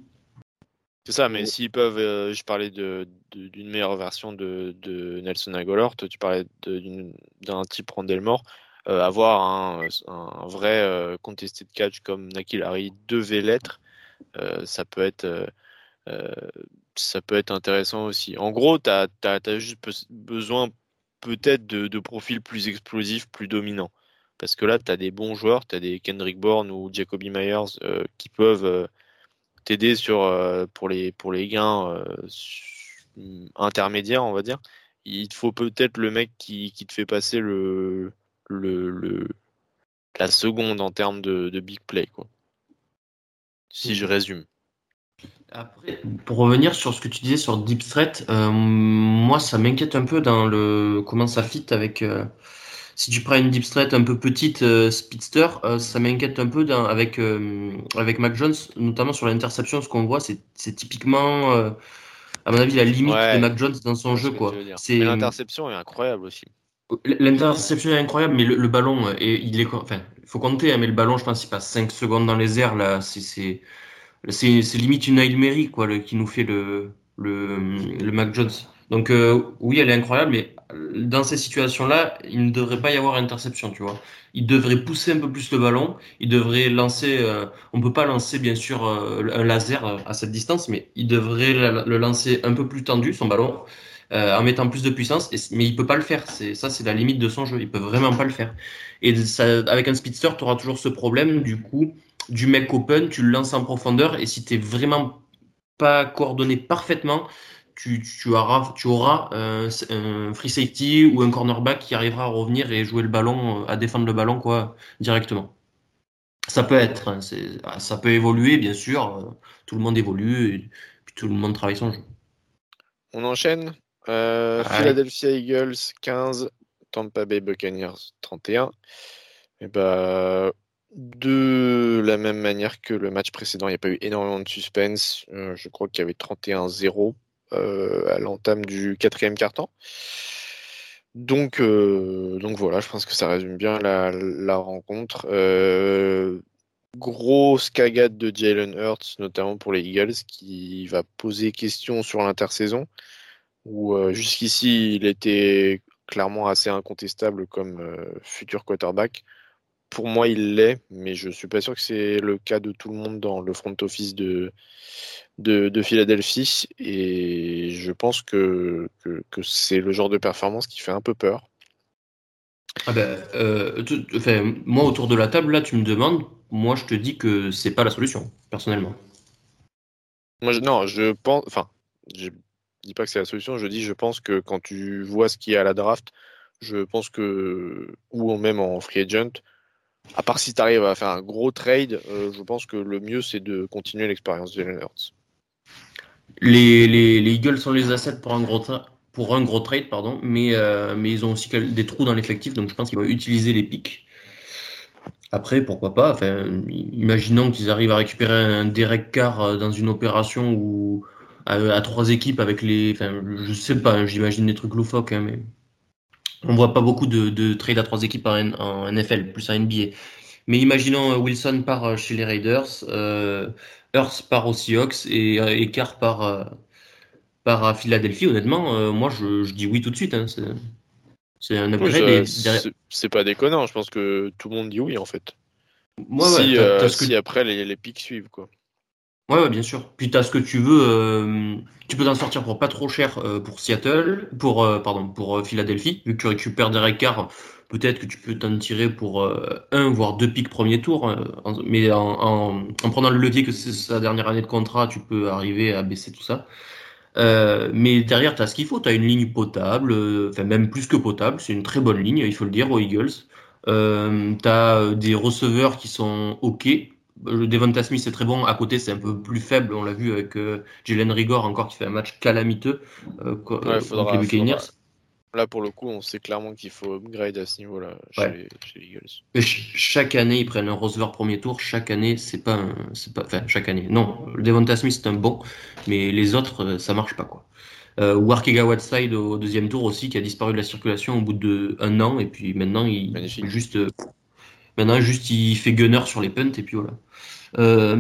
C'est ça, mais s'ils peuvent, euh, je parlais d'une de, meilleure version de, de Nelson Agolort, tu parlais d'un type Randelmore, euh, avoir un, vrai euh, contesté de catch comme Nakilari devait l'être, euh, ça peut être ça peut être intéressant aussi. En gros, tu as, juste besoin peut-être de, de, profils plus explosifs, plus dominants. Parce que là, tu as des bons joueurs, tu as des Kendrick Bourne ou Jacoby Myers qui peuvent t'aider pour les pour les gains intermédiaires, on va dire. Il te faut peut-être le mec qui, qui, te fait passer le, le, la seconde en termes de, big play, quoi. Si je résume. Après, pour revenir sur ce que tu disais sur Deep Threat, euh, moi ça m'inquiète un peu dans le comment ça fit avec. Euh, si tu prends une Deep Threat un peu petite, euh, Speedster, ça m'inquiète un peu dans, avec, avec Mac Jones, notamment sur l'interception. Ce qu'on voit, c'est typiquement, à mon avis, la limite de Mac Jones dans son jeu. quoi. L'interception est incroyable aussi. L'interception est incroyable, mais le, ballon, et il est, enfin, faut compter, hein, mais le ballon, je pense, il passe 5 secondes dans les airs, là, c'est, c'est limite une Hail Mary quoi, le, qui nous fait le, le, le Mac Jones. Donc euh, oui, elle est incroyable, mais dans ces situations-là, il ne devrait pas y avoir interception, tu vois. Il devrait pousser un peu plus le ballon, il devrait lancer, euh, on peut pas lancer bien sûr euh, un laser à cette distance, mais il devrait le lancer un peu plus tendu, son ballon, en mettant plus de puissance, mais il peut pas le faire. C'est ça, c'est la limite de son jeu. Il peut vraiment pas le faire. Et avec un speedster, tu auras toujours ce problème, du coup, du mec open, tu le lances en profondeur et si tu vraiment pas coordonné parfaitement, tu, auras, tu auras un, free safety ou un cornerback qui arrivera à revenir et jouer le ballon, à défendre le ballon quoi directement. Ça peut être, hein, ça peut évoluer bien sûr. Tout le monde évolue puis tout le monde travaille son jeu. On enchaîne? Euh, Philadelphia Eagles 15, Tampa Bay Buccaneers 31. Et bah, de la même manière que le match précédent, il n'y a pas eu énormément de suspense. Euh, je crois qu'il y avait 31-0 euh, à l'entame du quatrième quart-temps. Donc, donc voilà, je pense que ça résume bien la, rencontre. grosse cagade de Jalen Hurts, notamment pour les Eagles, qui va poser question sur l'intersaison, où jusqu'ici il était clairement assez incontestable comme futur quarterback pour moi, il l'est, mais je ne suis pas sûr que c'est le cas de tout le monde dans le front office de, de, Philadelphie. Et je pense que, que, c'est le genre de performance qui fait un peu peur. Ah ben, euh, moi, autour de la table, là, tu me demandes, moi, je te dis que c'est pas la solution, personnellement. Moi, non, je pense. Enfin, je dis pas que c'est la solution, je dis, je pense que quand tu vois ce qu'il y a à la draft, je pense que, ou même en free agent, à part si tu arrives à faire un gros trade, euh, je pense que le mieux c'est de continuer l'expérience de Jalen Les, les, Eagles sont les assets pour un gros, pour un gros trade, pardon, mais, euh, mais ils ont aussi des trous dans l'effectif, donc je pense qu'ils vont utiliser les pics. Après, pourquoi pas enfin, Imaginons qu'ils arrivent à récupérer un Derek Carr euh, dans une opération où à, trois équipes avec les. Enfin, je sais pas, j'imagine des trucs loufoques, hein, mais on voit pas beaucoup de, de trades à trois équipes en, NFL, plus en NBA. Mais imaginons euh, Wilson part euh, chez les Raiders, euh, Hurst part aux Seahawks et, et Carr part, euh, à Philadelphie. Honnêtement, moi je, dis oui tout de suite. Hein. C'est un upgrade. c'est pas déconnant. Je pense que tout le monde dit oui en fait. si, si après les, les pics suivent quoi. Ouais, bien sûr. Puis tu as ce que tu veux. Euh, tu peux t'en sortir pour pas trop cher euh, pour Seattle, pour euh, pardon, pour Philadelphie, vu que tu récupères des recards. Peut-être que tu peux t'en tirer pour un voire deux pics premier tour, mais en, prenant le levier que c'est sa dernière année de contrat, tu peux arriver à baisser tout ça. mais derrière, tu as ce qu'il faut. Tu as une ligne potable, enfin même plus que potable. C'est une très bonne ligne, il faut le dire, aux Eagles. Euh, tu as des receveurs qui sont OK. Le Devonta Smith c'est très bon. À côté, c'est un peu plus faible. On l'a vu avec euh, Jalen Rigor encore qui fait un match calamiteux euh, contre les Buccaneers. Là, pour le coup, on sait clairement qu'il faut upgrade à ce niveau-là chez, les Eagles. chaque année, ils prennent un receveur premier tour. Chaque année, c'est pas, c'est pas, enfin, chaque année. Non, le Devonta Smith c'est un bon, mais les autres, euh, ça marche pas quoi. Euh, Warkega Whiteside au deuxième tour aussi, qui a disparu de la circulation au bout de un an, et puis maintenant il, il juste Maintenant, juste, il fait gunner sur les punts et puis voilà. Euh,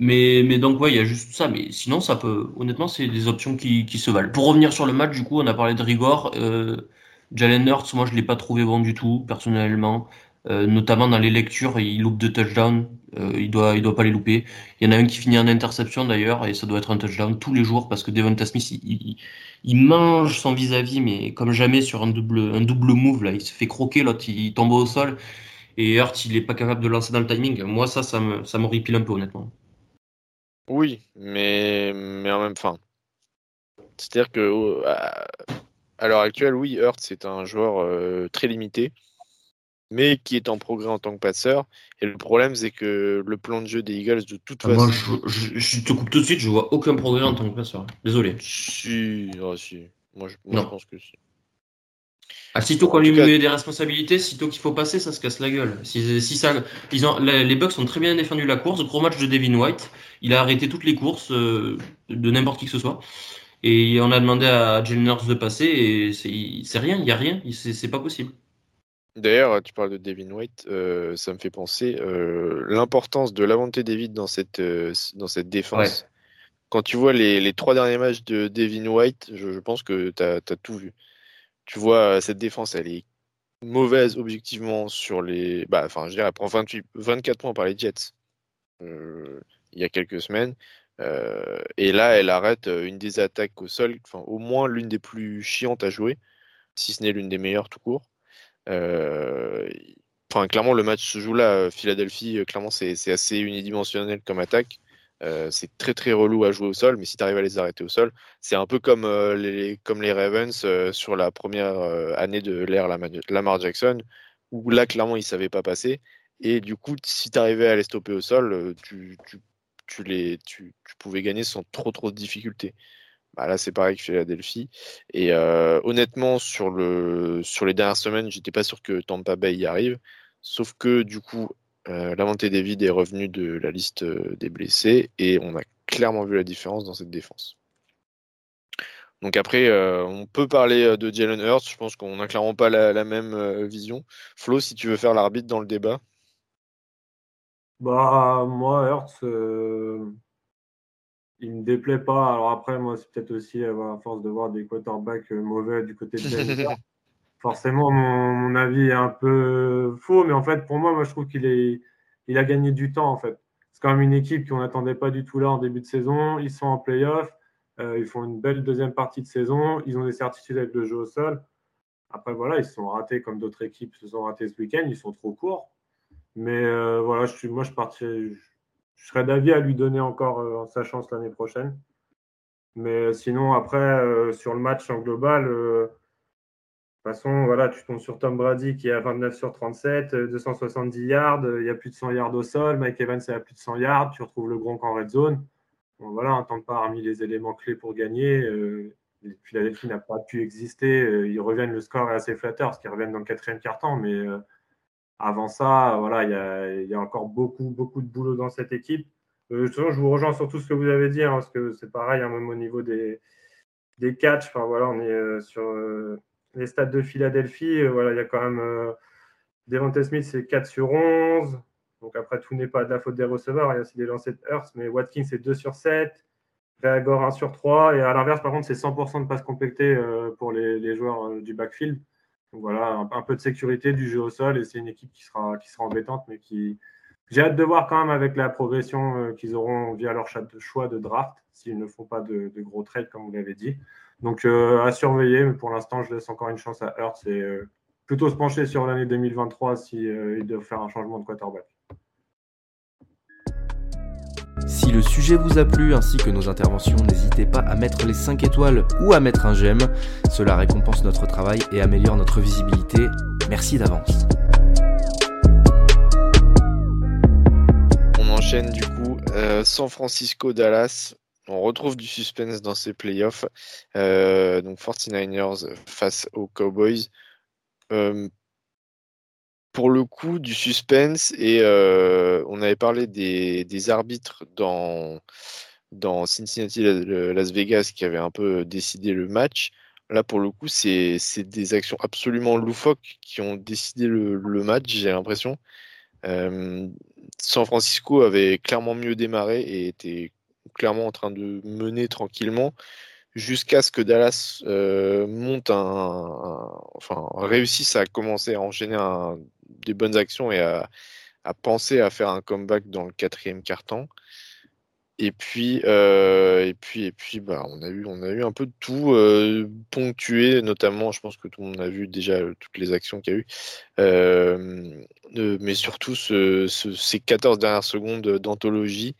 mais, mais donc, ouais, il y a juste ça. Mais sinon, ça peut. Honnêtement, c'est des options qui, qui, se valent. Pour revenir sur le match, du coup, on a parlé de Rigor. Euh, Jalen Hurts, moi, je l'ai pas trouvé bon du tout, personnellement. Euh, notamment dans les lectures, il loupe deux touchdowns. Il doit, il doit pas les louper. Il y en a un qui finit en interception d'ailleurs, et ça doit être un touchdown tous les jours parce que Devonta Smith, il, il, mange son vis-à-vis, mais comme jamais sur un double, un double move là, il se fait croquer, l'autre il tombe au sol et Hurt, il n'est pas capable de lancer dans le timing. Moi, ça, ça me, ça m'horripile un peu, honnêtement. Oui, mais, mais en même temps. C'est-à-dire que à l'heure actuelle, oui, Hurt, c'est un joueur euh, très limité, mais qui est en progrès en tant que passeur. Et le problème, c'est que le plan de jeu des Eagles, de toute ah, façon. Moi, je, te coupe tout de suite, je vois aucun progrès en tant que passeur. Désolé. Si, ah, si. Moi, je, moi, je pense que si. Ah, sitôt qu'on lui met des responsabilités, sitôt qu'il faut passer, ça se casse la gueule. Si, ça, ils ont, les Bucks ont très bien défendu la course. Gros match de Devin White. Il a arrêté toutes les courses euh, de n'importe qui que ce soit. Et on a demandé à Jalen de passer et c'est rien, il n'y a rien, c'est pas possible. D'ailleurs, tu parles de Devin White, euh, ça me fait penser euh, l'importance de l'avante David dans cette, euh, dans cette défense. Quand tu vois les, les, trois derniers matchs de Devin White, je, pense que tu as, tout vu. Tu vois, cette défense, elle est mauvaise objectivement sur les. Bah, enfin, je dirais, elle prend 28, 24 points par les Jets il y a quelques semaines. et là, elle arrête une des attaques au sol, au moins l'une des plus chiantes à jouer, si ce n'est l'une des meilleures tout court. Euh, enfin, clairement, le match se joue là. Philadelphie, euh, clairement, c'est assez unidimensionnel comme attaque. Euh, c'est très très relou à jouer au sol, mais si tu arrives à les arrêter au sol, c'est un peu comme, les, comme les Ravens sur la première année de l'ère Lamar Jackson, où là clairement ils ne savaient pas passer. Et du coup, si tu arrivais à les stopper au sol, tu, tu, tu les, tu, tu, pouvais gagner sans trop trop de difficultés. Bah, là, c'est pareil que Philadelphie. Et euh, honnêtement, sur, le, sur les dernières semaines, j'étais pas sûr que Tampa Bay y arrive. Sauf que du coup, euh, la montée des vides est revenue de la liste euh, des blessés et on a clairement vu la différence dans cette défense. Donc après, on peut parler de Jalen Hurts. Je pense qu'on n'a clairement pas la, même vision. Flo, si tu veux faire l'arbitre dans le débat. Bah moi, Hurts, il me déplaît pas. Alors après, moi, c'est peut-être aussi à force de voir des quarterbacks euh, mauvais du côté de Denver. Forcément, mon, avis est un peu faux, mais en fait, pour moi, moi, je trouve qu'il a gagné du temps, en fait. C'est quand même une équipe qu'on n'attendait pas du tout là en début de saison. Ils sont en playoff. Euh, ils font une belle deuxième partie de saison. Ils ont des certitudes avec le jeu au sol. Après, voilà, ils se sont ratés comme d'autres équipes se sont ratés ce week-end. Ils sont trop courts. Mais euh, voilà, je suis, moi, je partirais, je serais d'avis à lui donner encore euh, sa chance l'année prochaine. Mais sinon, après, sur le match en global, toute façon, voilà, tu tombes sur Tom Brady qui est à 29 sur 37, 270 yards, il y a plus de 100 yards au sol, Mike Evans est à plus de 100 yards, tu retrouves le Gronk en red zone. Bon, voilà, un temps parmi les éléments clés pour gagner. Euh, Philadelphie n'a pas pu exister. ils reviennent, le score est assez flatteur, parce qu'ils reviennent dans le quatrième quart-temps, mais avant ça, voilà, il y a, encore beaucoup, beaucoup de boulot dans cette équipe. Euh, je vous rejoins sur tout ce que vous avez dit, hein, parce que c'est pareil, hein, même au niveau des, des catchs. Enfin, voilà, on est euh, sur euh, les stades de Philadelphie. voilà, il y a quand même Devante Smith, c'est 4 sur 11. Donc après, tout n'est pas de la faute des receveurs. Il y a aussi des lancers de Hurst, mais Watkins, c'est 2 sur 7. Réagor, 1 sur 3. Et à l'inverse, par contre, c'est 100% de passes complétées pour les, joueurs du backfield. Donc voilà, un, peu de sécurité du jeu au sol et c'est une équipe qui sera, qui sera embêtante, mais qui. J'ai hâte de voir quand même avec la progression euh, qu'ils auront via leur choix de draft, s'ils ne font pas de, gros trades, comme vous l'avez dit. Donc euh, à surveiller, mais pour l'instant, je laisse encore une chance à Hurts et euh, plutôt se pencher sur l'année 2023 s'ils si, doivent faire un changement de quarterback. Si le sujet vous a plu ainsi que nos interventions, n'hésitez pas à mettre les 5 étoiles ou à mettre un j'aime. Cela récompense notre travail et améliore notre visibilité. Merci d'avance. On enchaîne du coup euh, San Francisco-Dallas. On retrouve du suspense dans ces playoffs. Euh, donc 49ers face aux Cowboys. Euh, pour le coup du suspense et euh, on avait parlé des, arbitres dans, Cincinnati Las Vegas qui avaient un peu décidé le match. Là pour le coup c'est des actions absolument loufoques qui ont décidé le, match j'ai l'impression. San Francisco avait clairement mieux démarré et était clairement en train de mener tranquillement jusqu'à ce que Dallas euh, monte un, enfin réussisse à commencer à enchaîner des bonnes actions et à, penser à faire un comeback dans le quatrième quart-temps. Et puis, euh, et puis, et puis, bah, on a eu, on a eu un peu de tout euh, ponctué, notamment, je pense que tout le monde a vu déjà toutes les actions qu'il y a eu, mais surtout ces 14 dernières secondes d'anthologie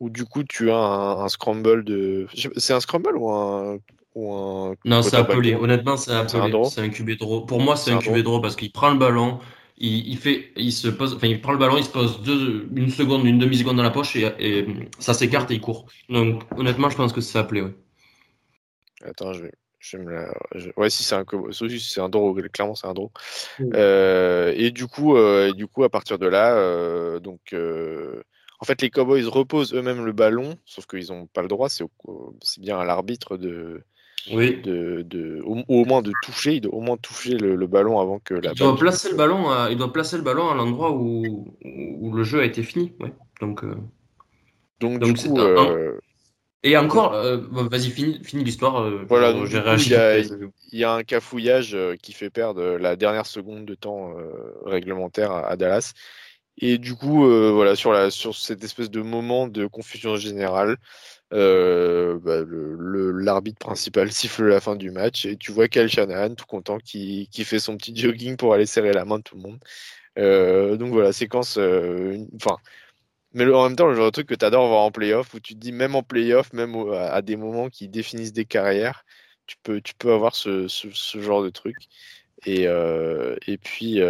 où du coup tu as un, scramble de, c'est un scramble ou un non, c'est appelé. Honnêtement, c'est appelé. C'est un QB draw? Pour moi, c'est un, un QB draw parce qu'il prend le ballon, il, fait, il se pose, enfin, il prend le ballon, il se pose deux, une seconde, une demi seconde dans la poche et, ça s'écarte et il court. Donc, honnêtement, je pense que c'est appelé, ouais. Attends, je vais, je me la... Ouais, si c'est un, c'est un draw, clairement c'est un draw. Euh, et du coup, euh, du coup, à partir de là, euh, donc, En fait, les Cowboys reposent eux-mêmes le ballon, sauf qu'ils n'ont pas le droit. C'est bien à l'arbitre de, oui. de, de au, au, moins de toucher, il doit au moins toucher le, le ballon avant que la il doit placer le ballon à, il doit placer le ballon à l'endroit où, où le jeu a été fini. Ouais. Donc, euh... donc, donc, du coup, euh... et encore, euh, vas-y, finis, finis l'histoire. Voilà, donc, coup, il y a- il y a un cafouillage qui fait perdre la dernière seconde de temps réglementaire à, à Dallas. Et du coup, euh, voilà, sur, sur cette espèce de moment de confusion générale, euh, bah, le- l'arbitre principal siffle la fin du match et tu vois Kyle Shanahan tout content qui, qui fait son petit jogging pour aller serrer la main de tout le monde. Euh, donc voilà, séquence. Enfin. mais en même temps, le genre de truc que tu adores voir en playoff, où tu te dis, même en playoff, même à, des moments qui définissent des carrières, tu peux, tu peux avoir ce, ce, genre de truc. Et, et puis,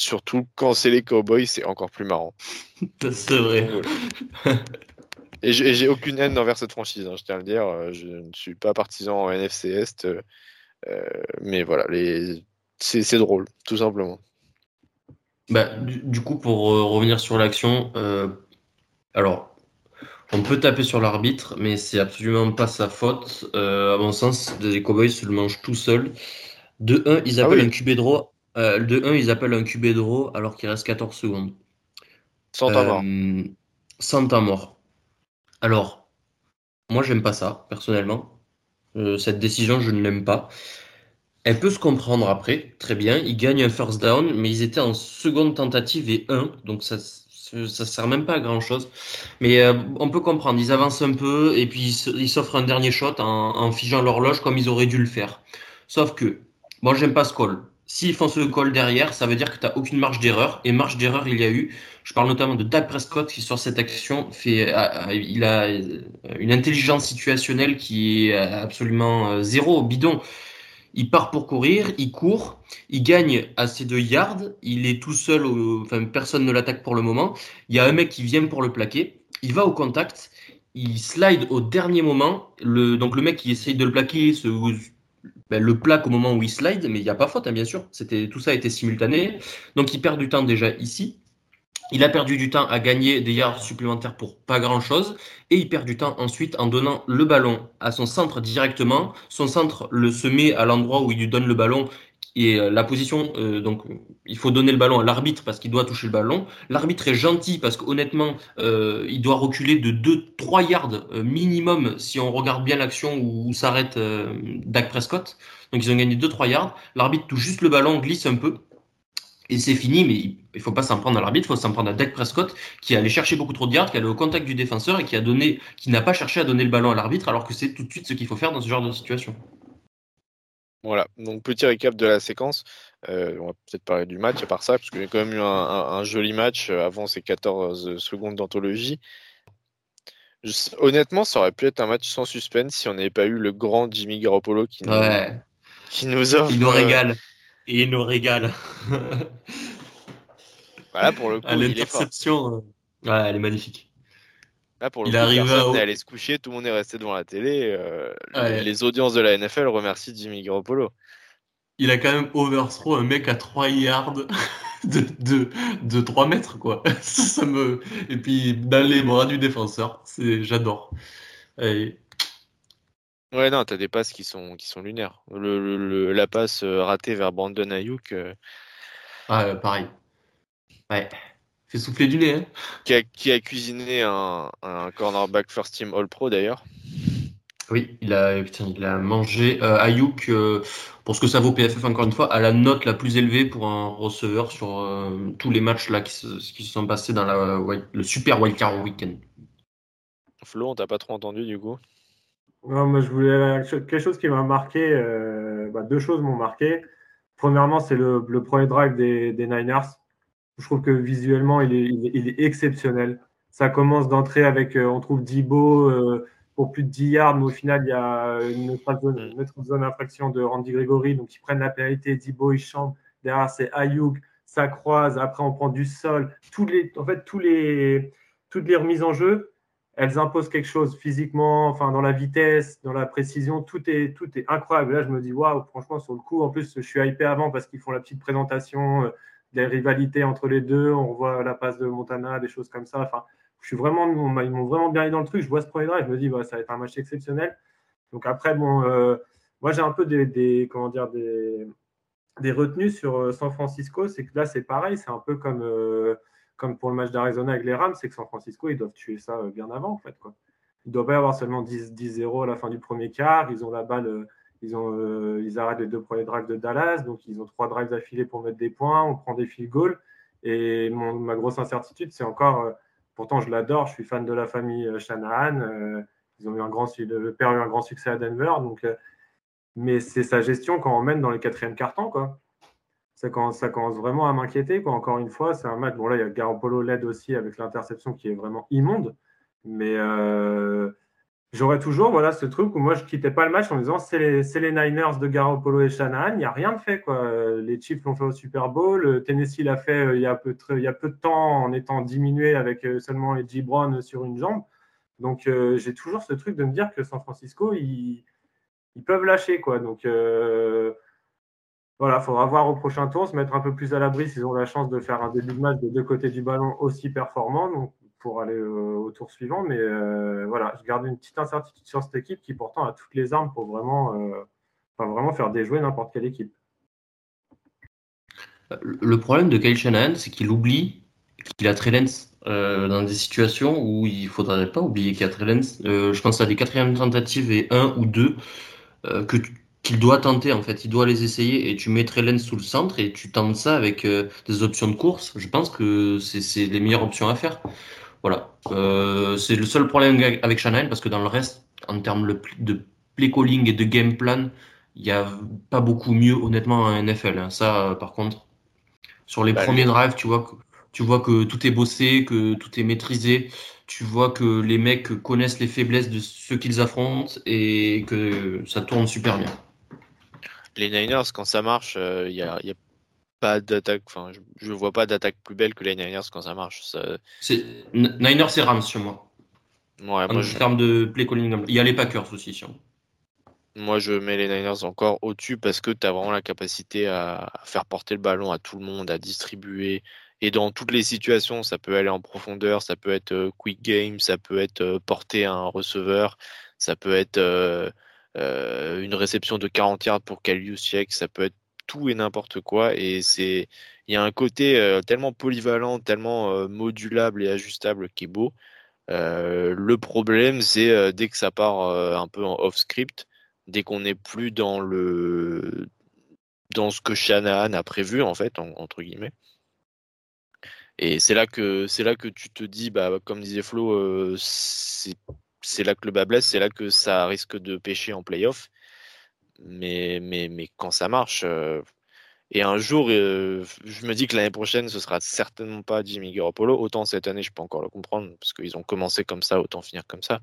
surtout quand c'est les Cowboys, c'est encore plus marrant. C'est vrai. Et j'ai aucune haine envers cette franchise, hein, je tiens à le dire. euh, Je ne suis pas partisan en NFC Est, euh, euh, mais voilà, les... c'est drôle, tout simplement. Bah, du, du coup, pour euh, revenir sur l'action, euh, alors, on peut taper sur l'arbitre, mais c'est absolument pas sa faute. À mon sens, les Cowboys se le mangent tout seuls. De 1, ils Ah appellent oui. un QB draw. Euh, de 1, ils appellent un QB draw alors qu'il reste 14 secondes. Sans temps mort. Euh, sans temps mort. Alors, moi, j'aime pas ça, personnellement. Euh, cette décision, je ne l'aime pas. Elle peut se comprendre après, très bien. Ils gagnent un first down, mais ils étaient en seconde tentative et 1, donc ça, ça sert même pas à grand chose. Mais euh, on peut comprendre, ils avancent un peu et puis ils s'offrent un dernier shot en, en figeant l'horloge comme ils auraient dû le faire. Sauf que, moi, j'aime pas ce call. S'ils font ce call derrière, ça veut dire que tu aucune marge d'erreur. Et marge d'erreur, il y a eu. Je parle notamment de Dak Prescott qui, sur cette action, fait, il a une intelligence situationnelle qui est absolument euh, zéro, bidon. Il part pour courir, il court, il gagne ses deux yards, il est tout seul, enfin personne ne l'attaque pour le moment. Il y a un mec qui vient pour le plaquer, il va au contact, il slide au dernier moment. Le, donc le mec qui essaye de le plaquer se, ben, le plaque au moment où il slide, mais il n'y a pas faute, hein, bien sûr. C'était tout ça a été simultané. Donc il perd du temps déjà ici. Il a perdu du temps à gagner des yards supplémentaires pour pas grand chose. Et il perd du temps ensuite en donnant le ballon à son centre directement. Son centre le se met à l'endroit où il lui donne le ballon. Et euh, la position, euh, donc il faut donner le ballon à l'arbitre parce qu'il doit toucher le ballon. L'arbitre est gentil parce qu'honnêtement, euh, il doit reculer de 2-3 yards minimum si on regarde bien l'action où, s'arrête Dak Prescott. Donc ils ont gagné 2-3 yards. L'arbitre touche juste le ballon, glisse un peu. Et c'est fini, mais il- il faut pas s'en prendre à l'arbitre, il faut s'en prendre à Dak Prescott, qui est allé chercher beaucoup trop de yards, qui est allé au contact du défenseur et qui n'a pas cherché à donner le ballon à l'arbitre, alors que c'est tout de suite ce qu'il faut faire dans ce genre de situation. Voilà, donc petit récap de la séquence. Euh, on va peut-être parler du match à part ça, parce qu'il y a quand même eu un, un- un joli match euh, avant ces 14 secondes d'anthologie. Honnêtement, ça aurait pu être un match sans suspense si on n'avait pas eu le grand Jimmy Garoppolo qui nous, Ouais, qui nous offre. il nous euh, régale. Et il nous régale. voilà, pour le coup, à il est fort. euh, ouais, elle est magnifique. Là, pour le Il coup, arrive personne à- allé se coucher, tout le monde est resté devant la télé. euh, Ouais. les, audiences de la NFL remercient Jimmy Garoppolo. Il a quand même overthrow un mec à 3 yards de, de, de 3 mètres, quoi. Ça, ça me... Et puis, dans les bras du défenseur, c'est, j'adore. Et- Ouais, non, t'as des passes qui sont, qui sont lunaires. Le, le- le- la passe euh, ratée vers Brandon Ayuk, euh, Ah, pareil. Ouais. Fait souffler du nez, hein. qui, a, qui a cuisiné un, un cornerback first team All Pro d'ailleurs. Oui, il a, putain, il a mangé euh, Ayuk, euh, pour ce que ça vaut PFF encore une fois, à la note la plus élevée pour un receveur sur euh, tous les matchs là qui se, qui se sont passés dans la, le super wildcard weekend. Flo, on t'a pas trop entendu du coup. Non, moi, je voulais quelque chose qui m'a marqué. euh, bah, deux choses m'ont marqué. Premièrement, c'est le, le premier drive des, des Niners. Je trouve que visuellement, il est, exceptionnel. Ça commence d'entrée avec, euh, on trouve Dibo euh, pour plus de 10 yards, mais au final, il y a une autre zone, une zone infraction de Randy Gregory. Donc, ils prennent la pénalité. Dibo, il chambre. Derrière, c'est Ayuk. Ça croise. Après, on prend du sol. Les, en fait, toutes les remises en jeu, elles imposent quelque chose physiquement, enfin dans la vitesse, dans la précision, tout est, tout est incroyable. Là, je me dis, waouh, franchement, sur le coup, en plus, je suis hypé avant parce qu'ils font la petite présentation, euh, des rivalités entre les deux. On voit la passe de Montana, des choses comme ça. Enfin, je suis vraiment, ils m'ont vraiment bien mis dans le truc. Je vois ce premier drive, je me dis, bah, ça va être un match exceptionnel. Donc après, bon, euh, moi j'ai un peu des, comment dire, des, retenues sur euh, San Francisco. C'est que là, c'est pareil, c'est un peu comme, euh, comme pour le match d'Arizona avec les Rams, c'est que San Francisco, ils doivent tuer ça bien avant, en fait. Quoi. Il ne doit pas avoir seulement 10-0 à la fin du premier quart. Ils ont la balle, ils, ont, ils arrêtent les deux premiers drives de Dallas, donc ils ont trois drives affilés pour mettre des points. On prend des field goals. Et ma grosse incertitude, c'est encore Pourtant, je l'adore, je suis fan de la famille euh, Shanahan. Euh, ils ont eu un grand, le père a eu un grand succès à Denver. Donc, euh, mais c'est sa gestion quand on mène dans les quatrièmes cartons. Quoi. Ça, commence, ça commence vraiment à m'inquiéter. Encore une fois, c'est un match. Bon, là, il y a Garoppolo l'aide aussi avec l'interception qui est vraiment immonde. Mais j'aurais toujours voilà, ce truc où moi, je quittais pas le match en disant c'est les, les, Niners de Garoppolo et Shanahan. Il n'y a rien de fait. Quoi. Les Chiefs l'ont fait au Super Bowl. Tennessee l'a fait euh, il, y a peu il y a peu de temps en étant diminué avec euh, seulement les Brown sur une jambe. Donc, euh, j'ai toujours ce truc de me dire que San Francisco, ils, ils peuvent lâcher. Quoi. Donc, voilà, il faudra voir au prochain tour, se mettre un peu plus à l'abri s'ils ont la chance de faire un début de match de deux côtés du ballon aussi performant. Donc, pour aller euh, au tour suivant. Mais euh, voilà, je garde une petite incertitude sur cette équipe qui pourtant a toutes les armes pour vraiment, euh, vraiment faire déjouer n'importe quelle équipe. Le problème de Kyle Shanahan, c'est qu'il oublie qu'il a Trellens dans des situations où il faudrait pas oublier qu'il a Trellens. je pense à des quatrièmes tentatives et un ou deux que qu'il doit tenter en fait. Il doit les essayer et tu mets Trellens sous le centre et tu tentes ça avec des options de course. Je pense que c'est les meilleures options à faire. Voilà. Euh, c'est le seul problème avec Shanahan parce que dans le reste, en termes de play calling et de game plan, il n'y a pas beaucoup mieux honnêtement en NFL. Hein. Ça, par contre, sur les bah, premiers drives, tu vois que tu vois que tout est bossé, que tout est maîtrisé. Tu vois que les mecs connaissent les faiblesses de ceux qu'ils affrontent et que ça tourne super bien. Les Niners, quand ça marche, euh, il y, a, y, a, pas d'attaque. Enfin, je, vois pas d'attaque plus belle que les Niners quand ça marche. Ça... C'est Niners et Rams sur moi. Ouais, en termes de play calling, il y a les Packers aussi. Sur moi, je mets les Niners encore au-dessus parce que tu as vraiment la capacité à faire porter le ballon à tout le monde, à distribuer. Et dans toutes les situations, ça peut aller en profondeur, ça peut être euh, quick game, ça peut être euh, porter un receveur, ça peut être euh, une réception de 40 yards pour Kalius ça peut être tout et n'importe quoi. Et c'est, il y a un côté euh, tellement polyvalent, tellement euh, modulable et ajustable qui est beau. Euh, le problème, c'est dès que ça part un peu en off script, dès qu'on n'est plus dans le dans ce que Shanahan a prévu en fait entre guillemets. Et c'est là que c'est là que tu te dis, bah, comme disait Flo, c'est là que le bas blesse, c'est là que ça risque de pêcher en playoff mais, mais, mais quand ça marche, euh, et un jour, euh, je me dis que l'année prochaine, ce sera certainement pas Jimmy Garoppolo. Autant cette année, je peux encore le comprendre, parce qu'ils ont commencé comme ça, autant finir comme ça.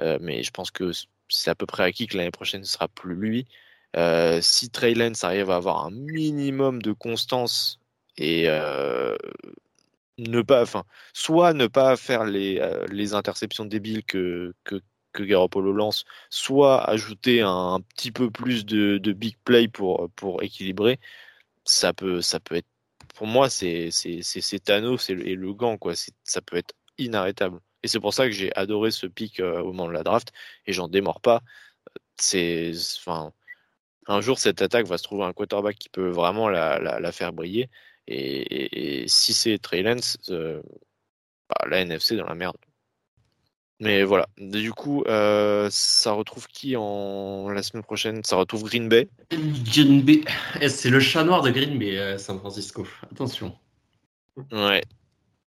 Euh, mais je pense que c'est à peu près acquis que l'année prochaine, ce sera plus lui. si Trey Lance arrive à avoir un minimum de constance et ne pas, enfin, soit ne pas faire les, les interceptions débiles que, que, que lance, soit ajouter un, petit peu plus de, big play pour, équilibrer, ça peut, ça peut être, pour moi, c'est Thanos et le, le gant, quoi. Ça peut être inarrêtable. Et c'est pour ça que j'ai adoré ce pic euh, au moment de la draft et j'en démords pas. C'est, enfin, un jour cette attaque va se trouver un quarterback qui peut vraiment la, la, faire briller. Et, si c'est Trey Lance, euh, bah, la NFC dans la merde. Mais voilà. Du coup, euh, ça retrouve qui en la semaine prochaine? Ça retrouve Green Bay. Green Bay, eh, c'est le chat noir de Green Bay, euh, San Francisco. Attention. Ouais.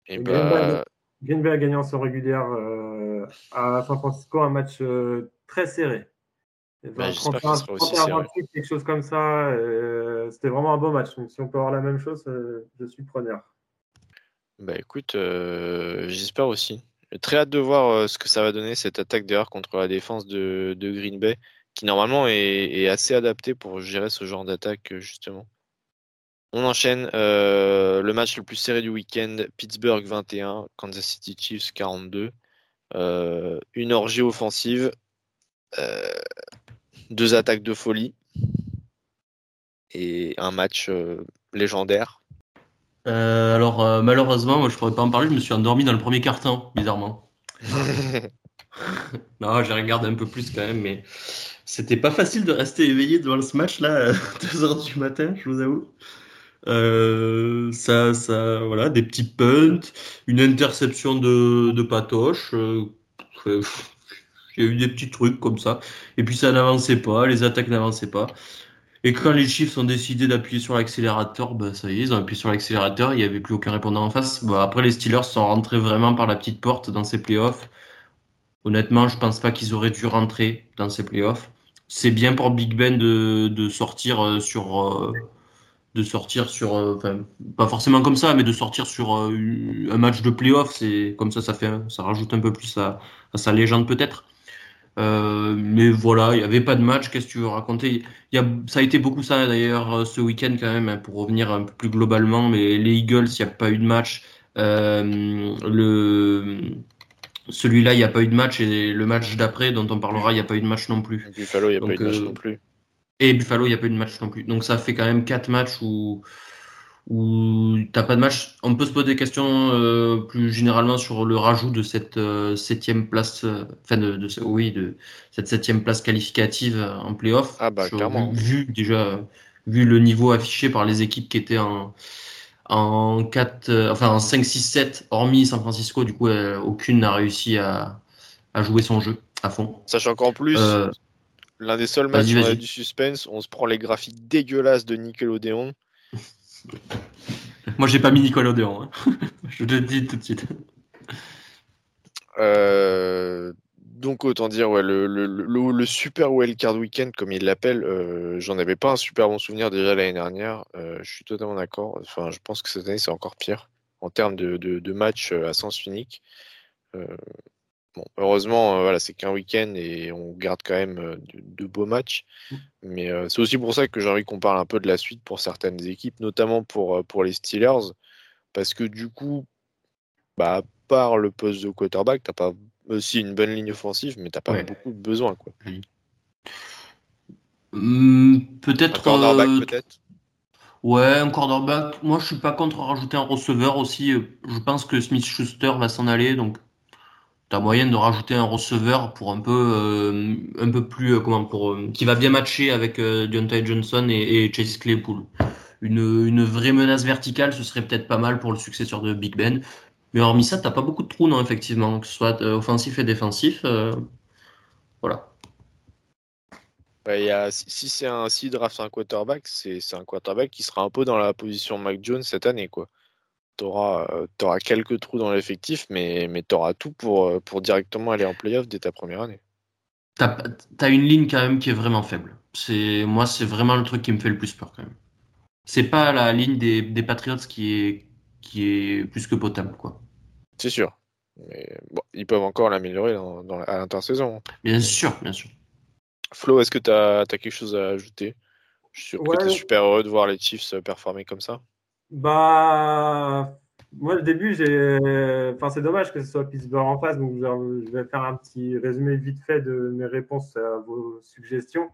Et, bah... Green, Bay, a gagné en son régulière euh, à San Francisco un match très serré. Bah, 31, 28, quelque chose comme ça. C'était vraiment un beau match. Donc, si on peut avoir la même chose, je suis preneur. Bah écoute, j'espère aussi. Très hâte de voir euh, ce que ça va donner cette attaque d'ailleurs contre la défense de, Green Bay, qui normalement est, assez adaptée pour gérer ce genre d'attaque euh, justement. On enchaîne euh, le match le plus serré du week-end, Pittsburgh 21, Kansas City Chiefs 42. une orgie offensive, deux attaques de folie et un match légendaire. Alors malheureusement, moi je pourrais pas en parler, je me suis endormi dans le premier carton, bizarrement. non, j'ai regardé un peu plus quand même, mais c'était pas facile de rester éveillé devant ce match-là à 2h du matin, je vous avoue. Euh, ça, ça, voilà, des petits punts, une interception de, de Patoche. Euh, il y a eu des petits trucs comme ça. Et puis ça n'avançait pas, les attaques n'avançaient pas. Et quand les Chiefs ont décidé d'appuyer sur l'accélérateur, bah, ça y est, ils ont appuyé sur l'accélérateur, il n'y avait plus aucun répondant en face. Après, les Steelers sont rentrés vraiment par la petite porte dans ces playoffs. Honnêtement, je pense pas qu'ils auraient dû rentrer dans ces playoffs. C'est bien pour Big Ben de, de sortir euh, sur euh, de sortir sur, euh, enfin, pas forcément comme ça, mais de sortir sur un match de playoff, comme ça, ça fait, ça rajoute un peu plus à sa légende peut-être. Euh, mais voilà, il n'y avait pas de match. Qu'est-ce que tu veux raconter? Y a, Ça a été beaucoup ça d'ailleurs ce week-end quand même, hein, pour revenir un peu plus globalement. Mais les Eagles, il n'y a pas eu de match. Euh, le celui-là, il n'y a pas eu de match et le match d'après, dont on parlera, il n'y a pas eu de match non plus. Buffalo, il n'y a pas eu de match euh, non plus. Et Buffalo, il n'y a pas eu de match non plus. Donc ça fait quand même quatre matchs où où t'as pas de match. On peut se poser des questions euh, plus généralement sur le rajout de cette euh, septième place, euh, enfin de, de, oui, de cette septième place qualificative en playoff. Ah bah clairement. Vu, déjà vu le niveau affiché par les équipes qui étaient en en 4, enfin en 5, 6, 7, hormis San Francisco, du coup, aucune n'a réussi à, à jouer son jeu à fond. Sachant qu'en plus, l'un des seuls matchs du suspense, on se prend les graphiques dégueulasses de Nickelodeon Moi, j'ai pas mis Nicolas Odéon. Hein. Je le dis tout de suite. Euh, donc, autant dire, ouais, le, le, le, le super wildcard weekend, comme il l'appelle, euh, j'en avais pas un super bon souvenir déjà l'année dernière. Euh, je suis totalement d'accord. Enfin, je pense que cette année, c'est encore pire en termes de, de, de matchs à sens unique heureusement, euh, voilà, c'est qu'un week-end et on garde quand même euh, de, beaux matchs. Mm. Mais euh, c'est aussi pour ça que j'ai envie qu'on parle un peu de la suite pour certaines équipes, notamment pour, pour les Steelers. Parce que du coup, bah, à part le poste de quarterback, t'as pas aussi une bonne ligne offensive, mais t'as pas beaucoup de besoin. Quoi. Hmm, peut-être. Un cornerback, peut-être? Ouais, un quarterback. Moi, je suis pas contre rajouter un receveur aussi. Je pense que Smith Schuster va s'en aller, donc tu as moyen de rajouter un receveur pour un peu euh, un peu plus euh, comment pour euh, qui va bien matcher avec Deontay Johnson et, Chase Claypool. Une, une vraie menace verticale, ce serait peut-être pas mal pour le successeur de Big Ben. Mais hormis ça, t'as pas beaucoup de trous, non, effectivement, que ce soit offensif et défensif. voilà. y a, si c'est un si draft un quarterback, c'est un quarterback qui sera un peu dans la position Mac Jones cette année, quoi tu auras, euh, quelques trous dans l'effectif, mais, mais tu auras tout pour, euh, pour directement aller en playoff dès ta première année. Tu as, une ligne quand même qui est vraiment faible. Moi, c'est vraiment le truc qui me fait le plus peur quand même. C'est pas la ligne des, des, Patriots qui est, qui est plus que potable. quoi. C'est sûr. Mais bon, ils peuvent encore l'améliorer dans, dans, à l'intersaison. Bien sûr, bien sûr. Flo, est-ce que tu as, quelque chose à ajouter? Je suis sûr que tu es super heureux de voir les Chiefs performer comme ça. Bah, moi, le début, j'ai. Enfin, c'est dommage que ce soit Pittsburgh en face, donc je vais faire un petit résumé vite fait de mes réponses à vos suggestions.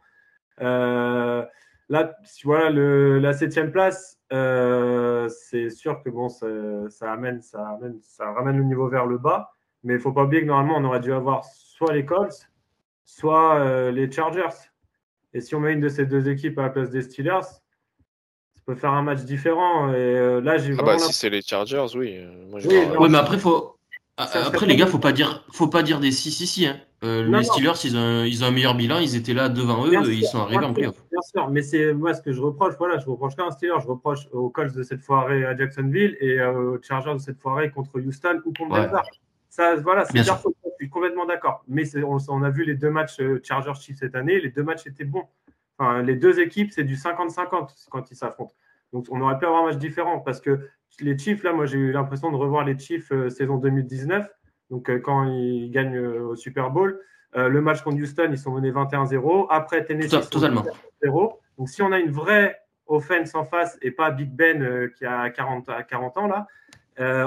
Euh, là, voilà, le, la septième place, euh, c'est sûr que bon, ça, amène, ça, amène, ça ramène le niveau vers le bas, mais il faut pas oublier que normalement, on aurait dû avoir soit les Colts, soit euh, les Chargers. Et si on met une de ces deux équipes à la place des Steelers, peut faire un match différent. Et euh, là, j'ai ah bah, si c'est les Chargers, oui. Euh, oui, mais après, faut. Après, les gars, faut pas dire, faut pas dire des si, si, si. Hein. Euh, les Steelers, ils ont, ils ont, un meilleur bilan, ils étaient là devant eux, ils sont arrivés en playoff. Bien sûr, mais c'est moi ce que je reproche, voilà, je reproche pas un Steelers, je reproche aux Colts de cette foirée à Jacksonville et aux Chargers de cette foirée contre Houston ou contre Denver. Ça, voilà, c'est je suis complètement d'accord. Mais on, on, a vu les deux matchs Chargers Chiefs cette année, les deux matchs étaient bons les deux équipes, c'est du 50-50 quand ils s'affrontent. Donc, on aurait pu avoir un match différent parce que les Chiefs, là, moi, j'ai eu l'impression de revoir les Chiefs euh, saison 2019. Donc, euh, quand ils gagnent euh, au Super Bowl, le match contre Houston, ils sont menés 21-0. Après, Tennessee, totalement. 0 Donc, si on a une vraie offense en face et pas Big Ben qui a 40, à 40 ans, là,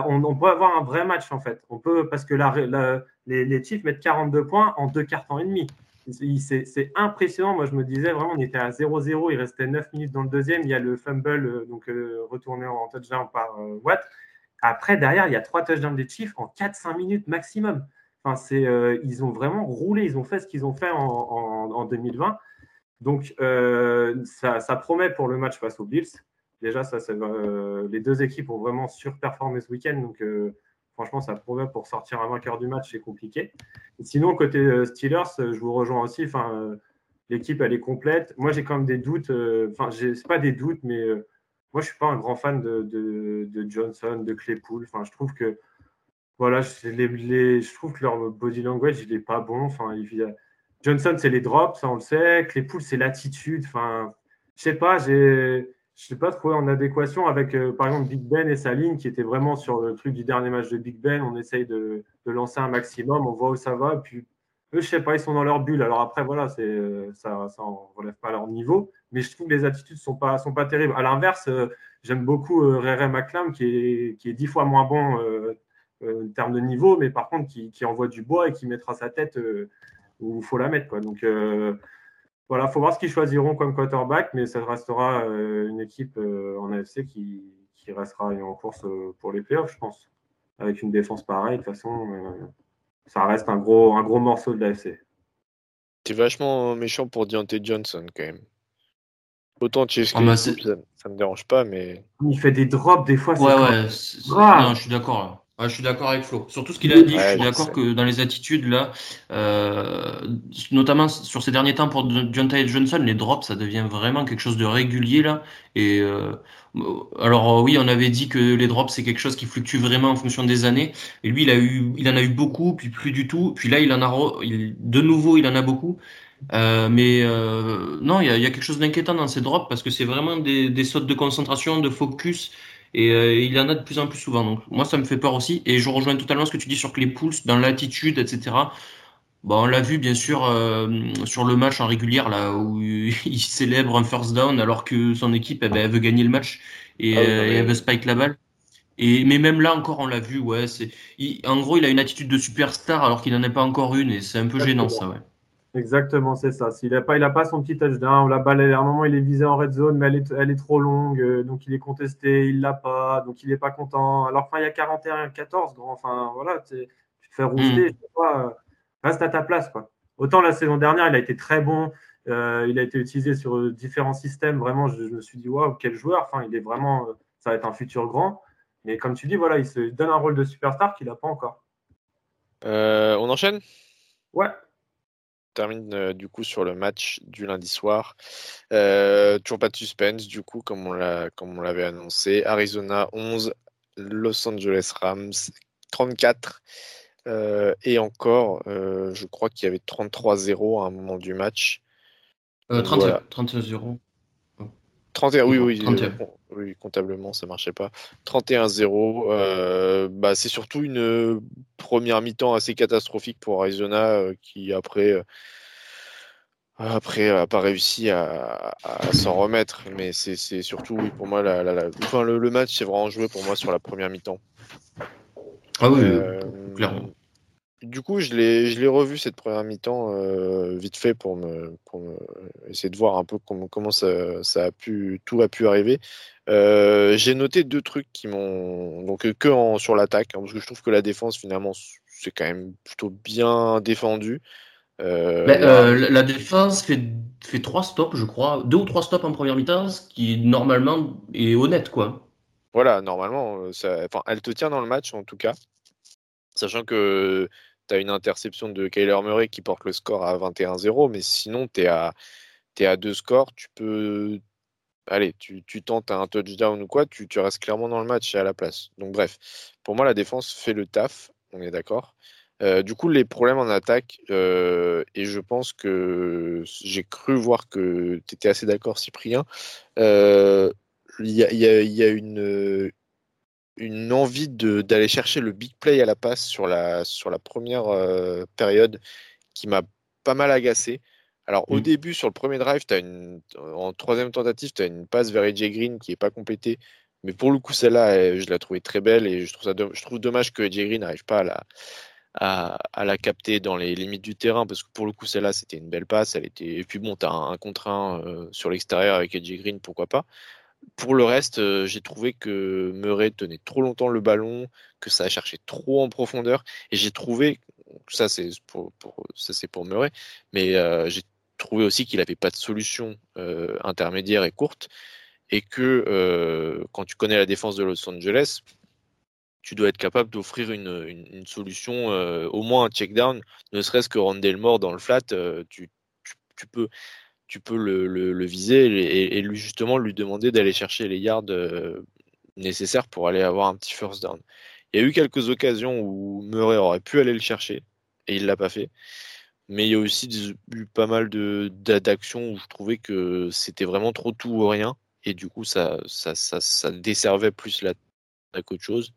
on, peut avoir un vrai match, en fait. On peut, parce que les, les Chiefs mettent 42 points en deux quarts temps et demi. C'est impressionnant. Moi, je me disais vraiment, on était à 0-0. Il restait 9 minutes dans le deuxième. Il y a le fumble, euh, donc euh, retourné en touchdown par euh, Watt. Après, derrière, il y a trois touchdowns des Chiefs en 4-5 minutes maximum. Enfin, ils ont vraiment roulé. Ils ont fait ce qu'ils ont fait en, en, 2020. Donc, ça, ça, promet pour le match face aux Bills. Déjà, ça, les deux équipes ont vraiment surperformé ce week-end. Donc, franchement, ça promet pour sortir un vainqueur du match, c'est compliqué. sinon, côté euh, Steelers, euh, je vous rejoins aussi. Enfin, euh, l'équipe, elle est complète. Moi, j'ai quand même des doutes. Enfin, c'est pas des doutes, mais moi, je suis pas un grand fan de, Johnson, de Claypool. Enfin, je trouve que voilà, les, je trouve que leur body language, il est pas bon. Enfin, Johnson, c'est les drops, ça on le sait. Claypool, c'est l'attitude. Enfin, je sais pas, j'ai je ne sais pas trouvé en adéquation avec, euh, par exemple, Big Ben et sa ligne qui était vraiment sur le truc du dernier match de Big Ben. On essaye de, lancer un maximum, on voit où ça va. Puis, eux, je sais pas, ils sont dans leur bulle. Alors après, voilà, euh, ça ne relève pas leur niveau. Mais je trouve que les attitudes ne sont pas, sont pas terribles. À l'inverse, euh, j'aime beaucoup Rere McLam qui est, qui est dix fois moins bon en termes de niveau, mais par contre, qui, qui, envoie du bois et qui mettra sa tête où il faut la mettre. Quoi. Donc, voilà, il faut voir ce qu'ils choisiront comme quarterback, mais ça restera euh, une équipe euh, en AFC qui, restera en course euh, pour les playoffs, je pense. Avec une défense pareille, de toute façon, ça reste un gros, un gros morceau de l'AFC. C'est vachement méchant pour Deontay Johnson quand même. Autant tu oh, bah, ça, ça me dérange pas, mais. Il fait des drops des fois. Ouais, ouais. Non, je suis d'accord je suis d'accord avec Flo. Surtout ce qu'il a dit, je suis d'accord que dans les attitudes là, euh, notamment sur ces derniers temps pour John Ty Johnson, les drops, ça devient vraiment quelque chose de régulier là. Et euh, alors oui, on avait dit que les drops c'est quelque chose qui fluctue vraiment en fonction des années. Et lui, il a eu, il en a eu beaucoup, puis plus du tout. Puis là, il en a, de nouveau, il en a beaucoup. Euh, mais euh, non, il y a, y a, quelque chose d'inquiétant dans ces drops parce que c'est vraiment des, des sautes de concentration, de focus et euh, il y en a de plus en plus souvent. Donc moi, ça me fait peur aussi. Et je rejoins totalement ce que tu dis sur les poules, dans l'attitude, etc. Bon, on l'a vu bien sûr euh, sur le match en régulière là où il célèbre un first down alors que son équipe eh ben, elle veut gagner le match et, ah euh, elle veut spike la balle. Et mais même là encore on l'a vu ouais c'est en gros il a une attitude de superstar alors qu'il n'en a pas encore une et c'est un peu gênant ça ouais. Exactement, c'est ça. S'il n'a pas, il a pas son petit touchdown, la balle, à un moment, il est visé en red zone, mais elle est, elle est trop longue, euh, donc il est contesté, il l'a pas, donc il n'est pas content. Alors, enfin, il y a 41-14, grand, enfin, voilà, tu te fais rouster, mm. euh, reste à ta place, quoi. Autant la saison dernière, il a été très bon, euh, il a été utilisé sur différents systèmes, vraiment, je, me suis dit, waouh, quel joueur, enfin, il est vraiment, ça va être un futur grand. Mais comme tu dis, voilà, il se donne un rôle de superstar qu'il n'a pas encore. on enchaîne? Ouais termine euh, du coup sur le match du lundi soir. Euh, toujours pas de suspense du coup comme on l'a comme on l'avait annoncé. Arizona 11, Los Angeles Rams 34. Euh, et encore, je crois qu'il y avait 33-0 à un moment du match. 30-0. 31, oui, oui, oui, comptablement, ça marchait pas. 31-0. bah, c'est surtout une première mi-temps assez catastrophique pour Arizona qui, après, après, n'a pas réussi à, s'en remettre. Mais c'est surtout, oui, pour moi, la, Enfin, le, match, c'est vraiment joué pour moi sur la première mi-temps. Ah oui, clairement du coup, je l'ai revu cette première mi-temps euh, vite fait pour me, essayer de voir un peu comment, comment ça, a pu, tout a pu arriver. Euh, j'ai noté deux trucs qui m'ont donc que sur l'attaque, hein, parce que je trouve que la défense finalement c'est quand même plutôt bien défendu. Euh, la, défense fait, fait trois stops, je crois, deux ou trois stops en première mi-temps, ce qui normalement est honnête, quoi. Voilà, normalement, ça, elle te tient dans le match en tout cas. Sachant que tu as une interception de Kyler Murray qui porte le score à 21-0, mais sinon, tu es à, es à deux scores, tu peux. Allez, tu, tu tentes un touchdown ou quoi, tu, tu, restes clairement dans le match et à la place. Donc, bref, pour moi, la défense fait le taf, on est d'accord. Euh, du coup, les problèmes en attaque, euh, et je pense que j'ai cru voir que tu étais assez d'accord, Cyprien. Euh, il y, y, a, une, une envie d'aller chercher le big play à la passe sur la, sur la première euh, période qui m'a pas mal agacé. Alors au mmh. début, sur le premier drive, as une, en troisième tentative, tu as une passe vers AJ Green qui n'est pas complétée. Mais pour le coup, celle-là, je l'ai trouvée très belle et je trouve, ça je trouve dommage que AJ Green n'arrive pas à la, à, la capter dans les limites du terrain, parce que pour le coup, celle-là, c'était une belle passe. Elle était... Et puis bon, tu as un, contre un sur l'extérieur avec Edgy Green, pourquoi pas. Pour le reste, j'ai trouvé que Murray tenait trop longtemps le ballon, que ça a cherché trop en profondeur. Et j'ai trouvé, ça c'est pour, ça c'est pour Murray, mais j'ai trouvé aussi qu'il n'avait pas de solution intermédiaire et courte. Et que quand tu connais la défense de Los Angeles, tu dois être capable d'offrir une, solution, au moins un check down, ne serait-ce que rendre mort dans le flat, tu, peux, tu peux le, viser et, lui justement lui demander d'aller chercher les yards nécessaires pour aller avoir un petit first down. Il y a eu quelques occasions où Murray aurait pu aller le chercher et il l'a pas fait. Mais il y a aussi eu pas mal d'actions où je trouvais que c'était vraiment trop tout ou rien. Et du coup, ça, ça, ça, desservait plus la qu'autre chose.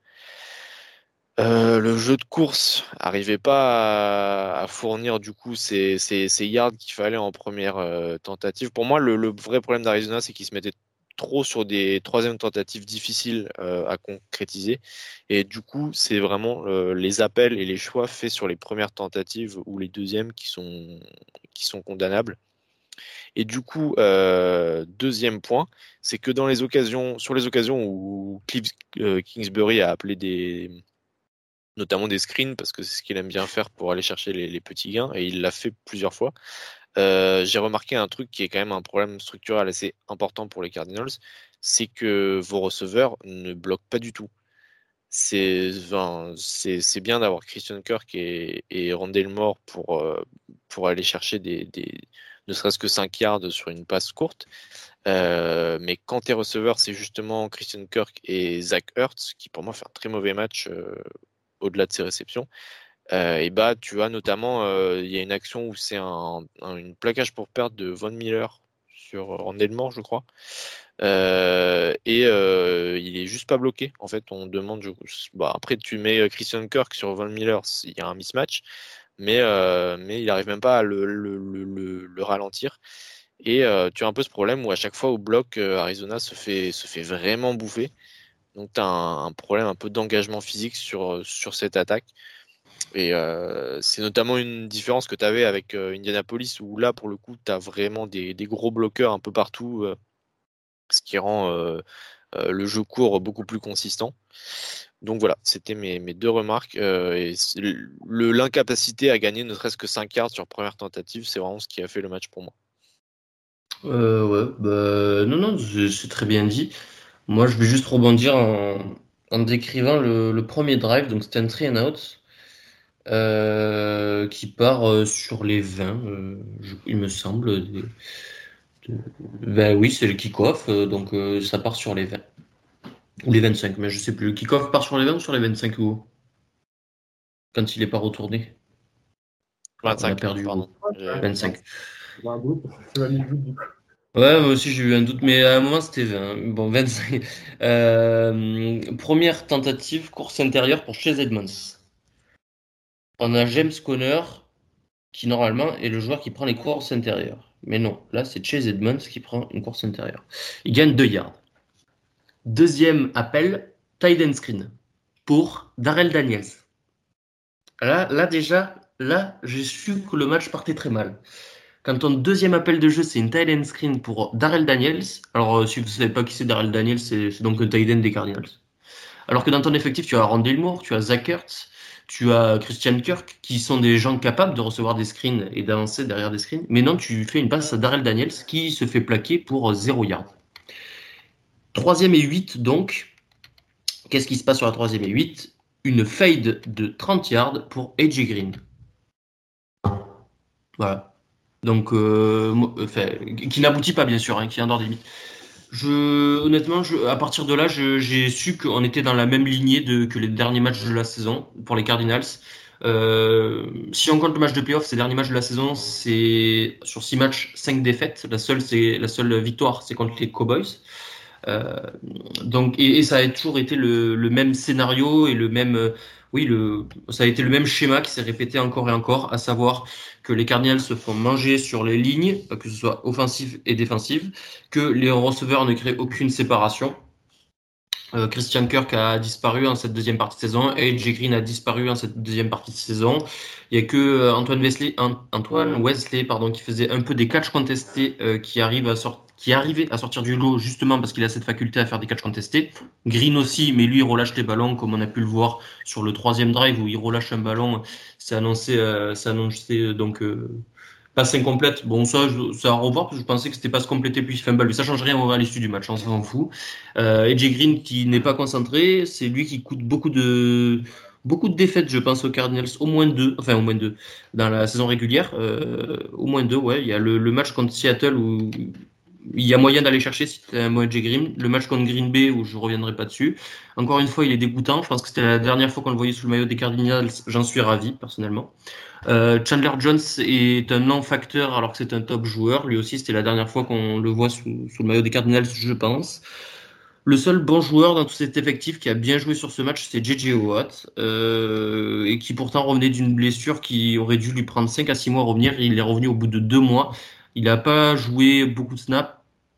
Euh, le jeu de course n'arrivait pas à, fournir du coup ces, yards qu'il fallait en première euh, tentative. Pour moi, le, vrai problème d'Arizona, c'est qu'il se mettait trop sur des troisièmes tentatives difficiles euh, à concrétiser. Et du coup, c'est vraiment les appels et les choix faits sur les premières tentatives ou les deuxièmes qui sont, qui sont condamnables. Et du coup, deuxième point, c'est que dans les occasions, sur les occasions où Kingsbury a appelé des, notamment des screens, parce que c'est ce qu'il aime bien faire pour aller chercher les, petits gains, et il l'a fait plusieurs fois. Euh, j'ai remarqué un truc qui est quand même un problème structurel assez important pour les Cardinals, c'est que vos receveurs ne bloquent pas du tout. C'est bien d'avoir Christian Kirk et, et Randall Moore pour, euh, pour aller chercher des, ne serait-ce que 5 yards sur une passe courte. Euh, mais quand tes receveurs, c'est justement Christian Kirk et Zach Ertz, qui pour moi fait un très mauvais match au-delà de ses réceptions. Euh, et bah, tu as notamment, euh, il y a une action où c'est un, une plaquage pour perte de Von Miller sur Randall je crois. Euh, et il est juste pas bloqué. En fait, on demande. Bah, après, tu mets Christian Kirk sur Von Miller, il y a un mismatch, mais, mais il n'arrive même pas à le, le ralentir. Et tu as un peu ce problème où à chaque fois au bloc, Arizona se fait, se fait vraiment bouffer. Donc tu as un, problème un peu d'engagement physique sur, euh, sur cette attaque. Et euh, c'est notamment une différence que tu avais avec euh, Indianapolis, où là, pour le coup, tu as vraiment des, gros bloqueurs un peu partout, ce qui rend le jeu court beaucoup plus consistant. Donc voilà, c'était mes, deux remarques. L'incapacité à gagner ne serait-ce que 5 cartes sur première tentative, c'est vraiment ce qui a fait le match pour moi. ouais, bah, non, non, c'est très bien dit. Moi, je vais juste rebondir en, décrivant le, premier drive, donc c'était un three and out, euh, qui part euh, sur les 20, euh, il me semble. ben oui, c'est le kick-off, donc ça part sur les 20. Ou les 25, mais je sais plus. Le kick-off part sur les 20 ou sur les 25 ou Quand il n'est pas retourné 25. On a perdu. Pardon. 25. Ouais, moi aussi j'ai eu un doute, mais à un moment c'était 20. Bon, 25. Euh, première tentative, course intérieure pour Chase Edmonds. On a James Conner, qui normalement est le joueur qui prend les courses intérieures. Mais non, là c'est Chase Edmonds qui prend une course intérieure. Il gagne 2 yards. Deuxième appel, tight screen pour Darrell Daniels. Là, là déjà, là j'ai su que le match partait très mal. Quand ton deuxième appel de jeu, c'est une tight end screen pour Darrell Daniels. Alors, euh, si vous ne savez pas qui c'est Darrell Daniels, c'est donc un tight end des Cardinals. Alors que dans ton effectif, tu as Randy Moore, tu as Zach Ertz, tu as Christian Kirk, qui sont des gens capables de recevoir des screens et d'avancer derrière des screens. Mais non, tu fais une passe à Darrell Daniels qui se fait plaquer pour 0 yard. Troisième et 8, donc. Qu'est-ce qui se passe sur la troisième et 8 Une fade de 30 yards pour AJ Green. Voilà donc euh, qui n'aboutit pas bien sûr, hein, qui est en dehors des. Je, honnêtement, à partir de là, j'ai su qu'on était dans la même lignée que les derniers matchs de la saison pour les Cardinals. Euh, si on compte le match de playoff, ces derniers matchs de la saison, c'est sur six matchs, cinq défaites. La seule, c'est la seule victoire, c'est contre les Cowboys. Euh, donc, et, ça a toujours été le, même scénario et le même, oui, le, ça a été le même schéma qui s'est répété encore et encore, à savoir que les Cardinals se font manger sur les lignes, que ce soit offensive et défensive, que les receveurs ne créent aucune séparation, Euh, Christian Kirk a disparu en cette deuxième partie de saison. AJ Green a disparu en cette deuxième partie de saison. Il y a que euh, Antoine Wesley, qui faisait un peu des catchs contestés, euh, qui arrive à sortir qui arrivait à sortir du lot justement parce qu'il a cette faculté à faire des catchs contestés. Green aussi, mais lui il relâche les ballons comme on a pu le voir sur le troisième drive où il relâche un ballon. C'est annoncé, c'est annoncé donc passe incomplète. Bon, ça, ça à revoir, parce que je pensais que c'était pas se compléter puis fumble, mais ça change rien à l'issue du match, on s'en fout. Euh, AJ Green qui n'est pas concentré, c'est lui qui coûte beaucoup de beaucoup de défaites, je pense, aux Cardinals, au moins deux, enfin au moins deux, dans la saison régulière, euh, au moins deux, ouais. Il y a le, match contre Seattle où il y a moyen d'aller chercher si mot AJ Green. Le match contre Green Bay où je reviendrai pas dessus. Encore une fois, il est dégoûtant. Je pense que c'était la dernière fois qu'on le voyait sous le maillot des Cardinals. J'en suis ravi, personnellement. Euh, Chandler Jones est un non-facteur alors que c'est un top joueur. Lui aussi, c'était la dernière fois qu'on le voit sous, le maillot des Cardinals, je pense. Le seul bon joueur dans tout cet effectif qui a bien joué sur ce match, c'est JJ Watt, euh, et qui pourtant revenait d'une blessure qui aurait dû lui prendre 5 à 6 mois à revenir. Il est revenu au bout de 2 mois. Il n'a pas joué beaucoup de snaps,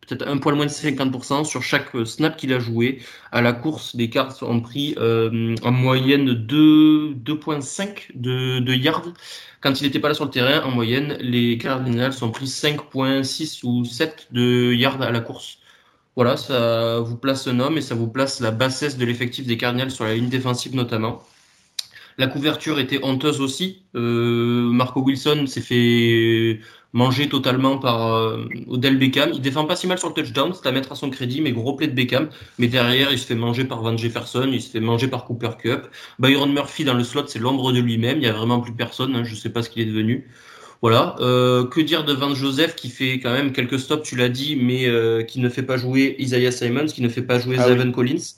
peut-être un poil moins de 50% sur chaque snap qu'il a joué. À la course, les cartes ont pris euh, en moyenne 2,5 de, de yards. Quand il n'était pas là sur le terrain, en moyenne, les Cardinals ont pris 5,6 ou 7 de yards à la course. Voilà, ça vous place un homme et ça vous place la bassesse de l'effectif des Cardinals sur la ligne défensive notamment. La couverture était honteuse aussi. Euh, Marco Wilson s'est fait mangé totalement par euh, Odell Beckham. Il défend pas si mal sur le touchdown, c'est à mettre à son crédit, mais gros play de Beckham. Mais derrière, il se fait manger par Van Jefferson, il se fait manger par Cooper Cup. Byron Murphy dans le slot, c'est l'ombre de lui-même. Il y a vraiment plus personne. Hein, je sais pas ce qu'il est devenu. Voilà. Euh, que dire de Van Joseph qui fait quand même quelques stops, tu l'as dit, mais euh, qui ne fait pas jouer Isaiah Simons, qui ne fait pas jouer ah Collins?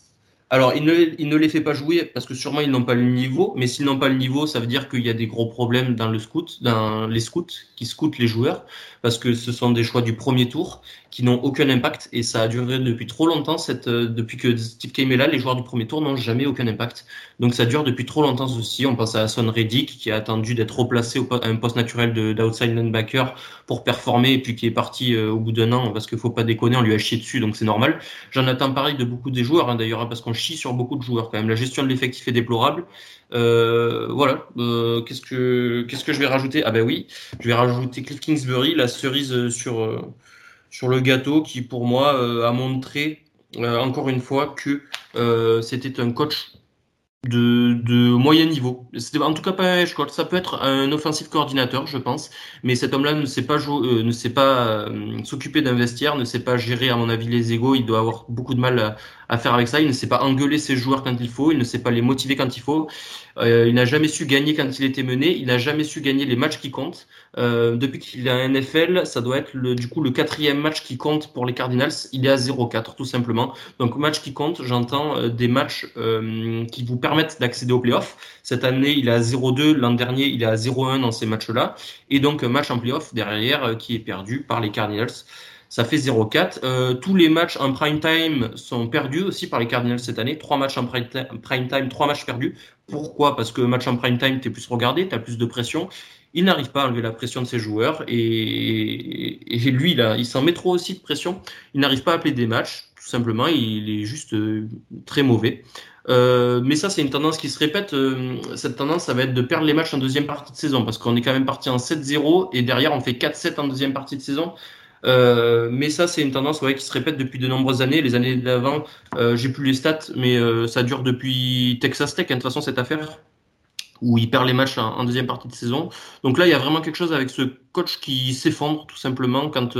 Alors, il ne, il ne les fait pas jouer parce que sûrement ils n'ont pas le niveau, mais s'ils n'ont pas le niveau, ça veut dire qu'il y a des gros problèmes dans le scout, dans les scouts qui scoutent les joueurs, parce que ce sont des choix du premier tour qui n'ont aucun impact et ça a duré depuis trop longtemps. Cette, euh, depuis que Steve Kame est là, les joueurs du premier tour n'ont jamais aucun impact. Donc ça dure depuis trop longtemps aussi. On pense à Son Reddick qui a attendu d'être replacé au, à un poste naturel d'outside linebacker pour performer et puis qui est parti euh, au bout d'un an parce qu'il faut pas déconner, on lui a chié dessus donc c'est normal. J'en attends pareil de beaucoup des joueurs hein, d'ailleurs hein, parce qu'on chie sur beaucoup de joueurs quand même. La gestion de l'effectif est déplorable. Euh, voilà. Euh, qu'est-ce que qu'est-ce que je vais rajouter? Ah ben oui, je vais rajouter Cliff Kingsbury, la cerise sur sur le gâteau qui, pour moi, euh, a montré euh, encore une fois que euh, c'était un coach de, de moyen niveau. C'était en tout cas pas un coach. Ça peut être un offensif coordinateur, je pense. Mais cet homme-là ne sait pas ne sait pas s'occuper d'un vestiaire, ne sait pas gérer, à mon avis, les égaux. Il doit avoir beaucoup de mal à, à, faire avec ça. Il ne sait pas engueuler ses joueurs quand il faut. Il ne sait pas les motiver quand il faut. Euh, il n'a jamais su gagner quand il était mené. Il n'a jamais su gagner les matchs qui comptent. Euh, depuis qu'il est à NFL, ça doit être du coup le quatrième match qui compte pour les Cardinals. Il est à 0-4 tout simplement. Donc match qui compte, j'entends euh, des matchs qui vous permettent d'accéder aux playoffs. Cette année, il est à 0-2. L'an dernier, il est à 0-1 dans ces matchs-là. Et donc match en playoff derrière qui est perdu par les Cardinals ça fait 0-4. Euh, tous les matchs en prime time sont perdus aussi par les Cardinals cette année. Trois matchs en prime time, trois matchs perdus. Pourquoi? Parce que match en prime time, tu es plus regardé, tu as plus de pression. Il n'arrive pas à enlever la pression de ses joueurs et, lui, là, il s'en met trop aussi de pression. Il n'arrive pas à appeler des matchs, tout simplement. Il est juste euh, très mauvais. Euh, mais ça, c'est une tendance qui se répète. Cette tendance, ça va être de perdre les matchs en deuxième partie de saison parce qu'on est quand même parti en 7-0 et derrière, on fait 4-7 en deuxième partie de saison. Euh, mais ça, c'est une tendance qui se répète depuis de nombreuses années. Les années d'avant, euh, j'ai plus les stats, mais euh, ça dure depuis Texas Tech, hein, de toute façon, cette affaire, où il perd les matchs en, deuxième partie de saison. Donc là, il y a vraiment quelque chose avec ce coach qui s'effondre, tout simplement, quand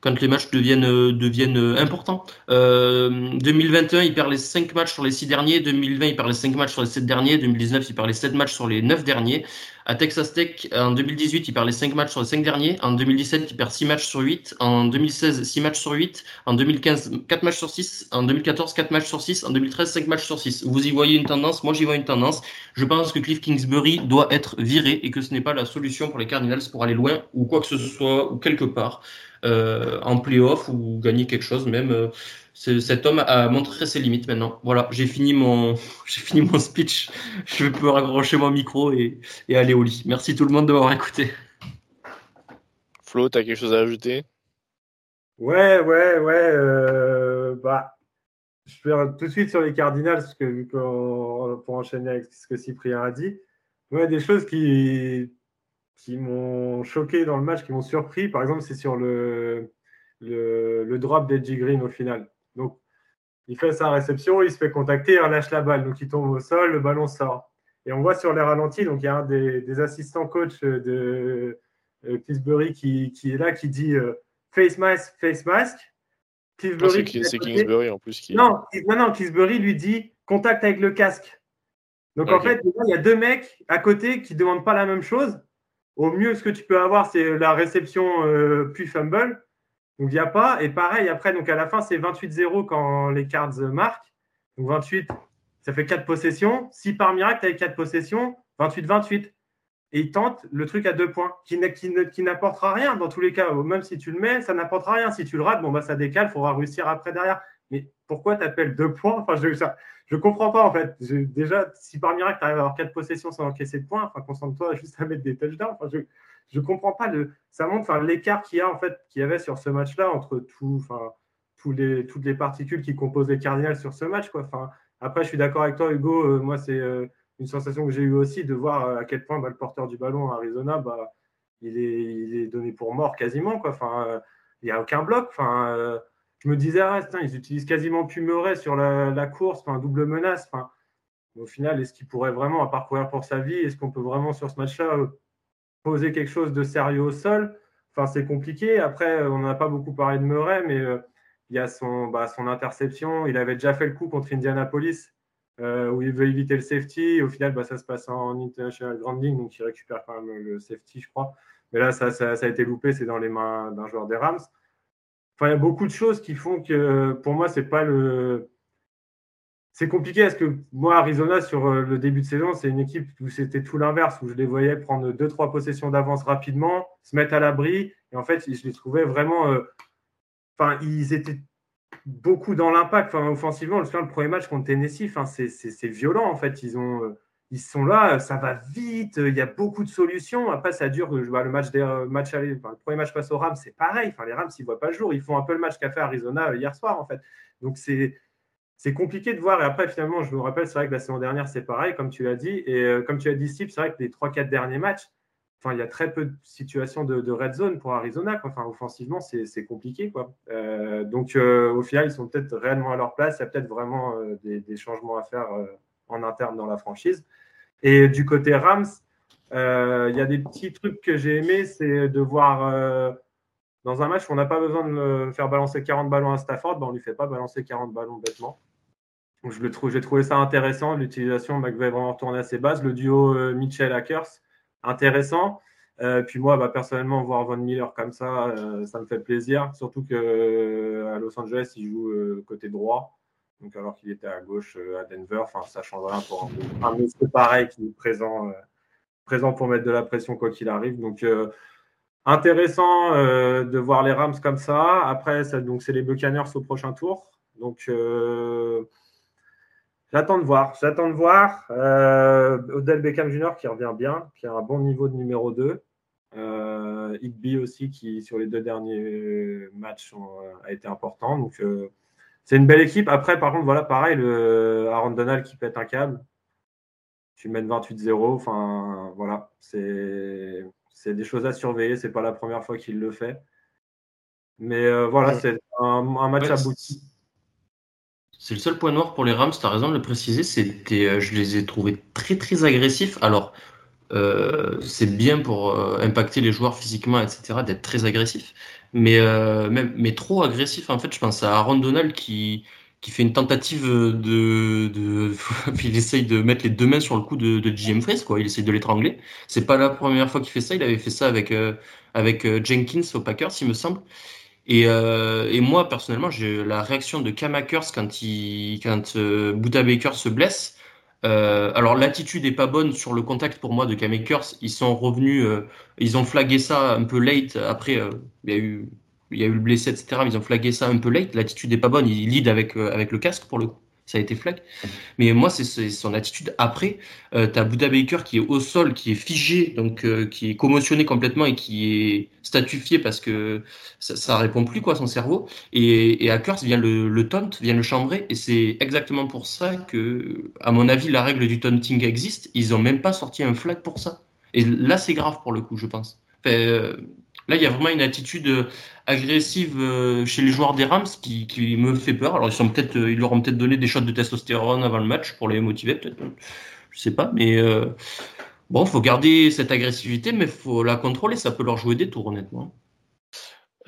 quand les matchs deviennent, euh, deviennent euh, importants. Euh, 2021, il perd les 5 matchs sur les 6 derniers. 2020, il perd les 5 matchs sur les 7 derniers. 2019, il perd les 7 matchs sur les 9 derniers. À Texas Tech, en 2018, il perd les 5 matchs sur les 5 derniers. En 2017, il perd 6 matchs sur 8. En 2016, 6 matchs sur 8. En 2015, 4 matchs sur 6. En 2014, 4 matchs sur 6. En 2013, 5 matchs sur 6. Vous y voyez une tendance. Moi, j'y vois une tendance. Je pense que Cliff Kingsbury doit être viré et que ce n'est pas la solution pour les Cardinals pour aller loin ou quoi que ce soit ou quelque part en playoff ou gagner quelque chose même. Euh, cet homme a montré ses limites maintenant. Voilà, j'ai fini mon, j'ai fini mon speech. Je peux raccrocher mon micro et, et aller au lit. Merci tout le monde de m'avoir écouté. Flo, tu as quelque chose à ajouter? Ouais, ouais, ouais. Euh, bah, je vais tout de suite sur les Cardinals, parce que, pour enchaîner avec ce que Cyprien a dit, a des choses qui, qui m'ont choqué dans le match, qui m'ont surpris. Par exemple, c'est sur le, le, le drop d'Edgy Green au final. Donc, il fait sa réception, il se fait contacter, il relâche la balle. Donc, il tombe au sol, le ballon sort. Et on voit sur les ralentis, donc il y a un des, assistants coach de euh, Kingsbury qui, qui, est là, qui dit euh, face mask, face mask. c'est Kingsbury en plus qui. Non, non, non, Kingsbury lui dit contact avec le casque. Donc en fait, il y a deux mecs à côté qui ne demandent pas la même chose. Au mieux, ce que tu peux avoir, c'est la réception euh, puis fumble. Donc il n'y a pas. Et pareil, après, donc à la fin, c'est 28-0 quand les cards marquent. Donc 28, ça fait 4 possessions. Si par miracle, tu as 4 possessions, 28-28. Et il tente le truc à deux points, qui, qui n'apportera rien dans tous les cas. Même si tu le mets, ça n'apportera rien. Si tu le rates, bon, bah, ça décale, il faudra réussir après derrière. Mais pourquoi tu appelles deux points? Enfin, Je ne comprends pas en fait. déjà, si par miracle tu arrives à avoir quatre possessions sans encaisser de points, enfin, concentre-toi juste à mettre des touchdowns. Enfin, je ne comprends pas. Le, ça montre l'écart qu'il y a en fait, y avait sur ce match-là entre enfin, les, toutes les particules qui composent les Cardinals sur ce match. Après, je suis d'accord avec toi, Hugo. Euh, moi, c'est euh, une sensation que j'ai eue aussi de voir euh, à quel point bah, le porteur du ballon à Arizona, bah, il, est, donné pour mort quasiment. Enfin, il n'y a aucun bloc. Je me disais, ah, ils utilisent quasiment plus Murray sur la, course, double menace. Au final, est-ce qu'il pourrait vraiment parcourir pour sa vie Est-ce qu'on peut vraiment sur ce match-là poser quelque chose de sérieux au sol? Enfin, c'est compliqué. Après, on n'a pas beaucoup parlé de Murray, mais il y a son, bah, son interception. Il avait déjà fait le coup contre Indianapolis, euh, où il veut éviter le safety. Au final, bah, ça se passe en international grounding, donc il récupère quand même le safety, je crois. Mais là, ça, a été loupé, c'est dans les mains d'un joueur des Rams. Enfin, il y a beaucoup de choses qui font que, pour moi, c'est pas le. C'est compliqué parce que moi, Arizona, sur euh, le début de saison, c'est une équipe où c'était tout l'inverse, où je les voyais prendre deux, trois possessions d'avance rapidement, se mettre à l'abri. Et en fait, je les trouvais vraiment euh, enfin, ils étaient beaucoup dans l'impact. Enfin, offensivement, le premier match contre Tennessee, c'est violent en fait. Ils ont, euh, ils sont là, ça va vite. Il y a beaucoup de solutions. Après, ça dure. Le match des euh, match le premier match face aux Rams, c'est pareil. Enfin, les Rams, ils voient pas le jour. Ils font un peu le match qu'a fait Arizona euh, hier soir en fait. Donc c'est c'est compliqué de voir. Et après, finalement, je me rappelle, c'est vrai que la saison dernière, c'est pareil, comme tu l'as dit. Et comme tu as dit, Steve, c'est vrai que les 3-4 derniers matchs, Enfin, il y a très peu de situations de, red zone pour Arizona. Enfin, offensivement, c'est compliqué. Quoi. Euh, donc, euh, au final, ils sont peut-être réellement à leur place. Il y a peut-être vraiment euh, des, changements à faire en interne dans la franchise. Et du côté Rams, il y a des petits trucs que j'ai aimés, c'est de voir dans un match où on n'a pas besoin de faire balancer 40 ballons à Stafford, ben, on ne lui fait pas balancer 40 ballons bêtement. Je j'ai trouvé ça intéressant, l'utilisation, McVeigh vraiment retourner à ses bases. Le duo Mitchell-Hackers, intéressant. Euh, puis moi, bah, personnellement, voir Von Miller comme ça, euh, ça me fait plaisir. Surtout qu'à euh, Los Angeles, il joue côté droit. Donc alors qu'il était à gauche à Denver, enfin ça change rien pour un, un monsieur pareil qui est présent, présent pour mettre de la pression quoi qu'il arrive. Donc intéressant de voir les Rams comme ça. Après, donc c'est les Buccaneers au prochain tour. Donc J'attends de voir. J'attends de voir. Euh, Odell Beckham Jr. qui revient bien, qui a un bon niveau de numéro 2. Euh, Igby aussi, qui sur les deux derniers matchs euh, a été important. Donc, euh, c'est une belle équipe. Après, par contre, voilà, pareil, le Aaron Donald qui pète un câble. Tu mènes 28-0. Enfin, voilà. C'est, des choses à surveiller. C'est pas la première fois qu'il le fait. Mais voilà, c'est un, match à abouti. C'est le seul point noir pour les Rams, tu as raison de le préciser. C'était, euh, je les ai trouvés très très agressifs. Alors, euh, c'est bien pour euh, impacter les joueurs physiquement, etc., d'être très agressif. Mais, même, mais trop agressif, en fait, je pense à Aaron Donald qui, qui fait une tentative de, de il essaye de mettre les deux mains sur le cou de, de GM Freeze, quoi. Il essaye de l'étrangler. C'est pas la première fois qu'il fait ça. Il avait fait ça avec, avec Jenkins au Packers, il me semble. Et, euh, et, moi, personnellement, j'ai la réaction de Kamakers quand, il, quand euh, Buda Baker se blesse. Euh, alors, l'attitude est pas bonne sur le contact pour moi de Kamakers. Ils sont revenus, euh, ils ont flagué ça un peu late. Après, euh, il y a eu, il y a eu le blessé, etc. Mais ils ont flagué ça un peu late. L'attitude est pas bonne. Il lead avec, avec le casque pour le coup. Ça a été flag. Mais moi, c'est son attitude après. Euh, tu as Buda Baker qui est au sol, qui est figé, donc euh, qui est commotionné complètement et qui est statufié parce que ça, ça répond plus quoi son cerveau. Et, et Hackers vient le, le taunt, vient le chambrer. Et c'est exactement pour ça que, à mon avis, la règle du taunting existe. Ils ont même pas sorti un flag pour ça. Et là, c'est grave pour le coup, je pense. Euh, là, il y a vraiment une attitude euh, agressive euh, chez les joueurs des Rams qui, me fait peur. Alors, ils, sont peut-être, ils leur ont peut-être donné des shots de testostérone avant le match pour les motiver, peut-être. Je sais pas, mais euh, bon, faut garder cette agressivité, mais faut la contrôler. Ça peut leur jouer des tours, honnêtement.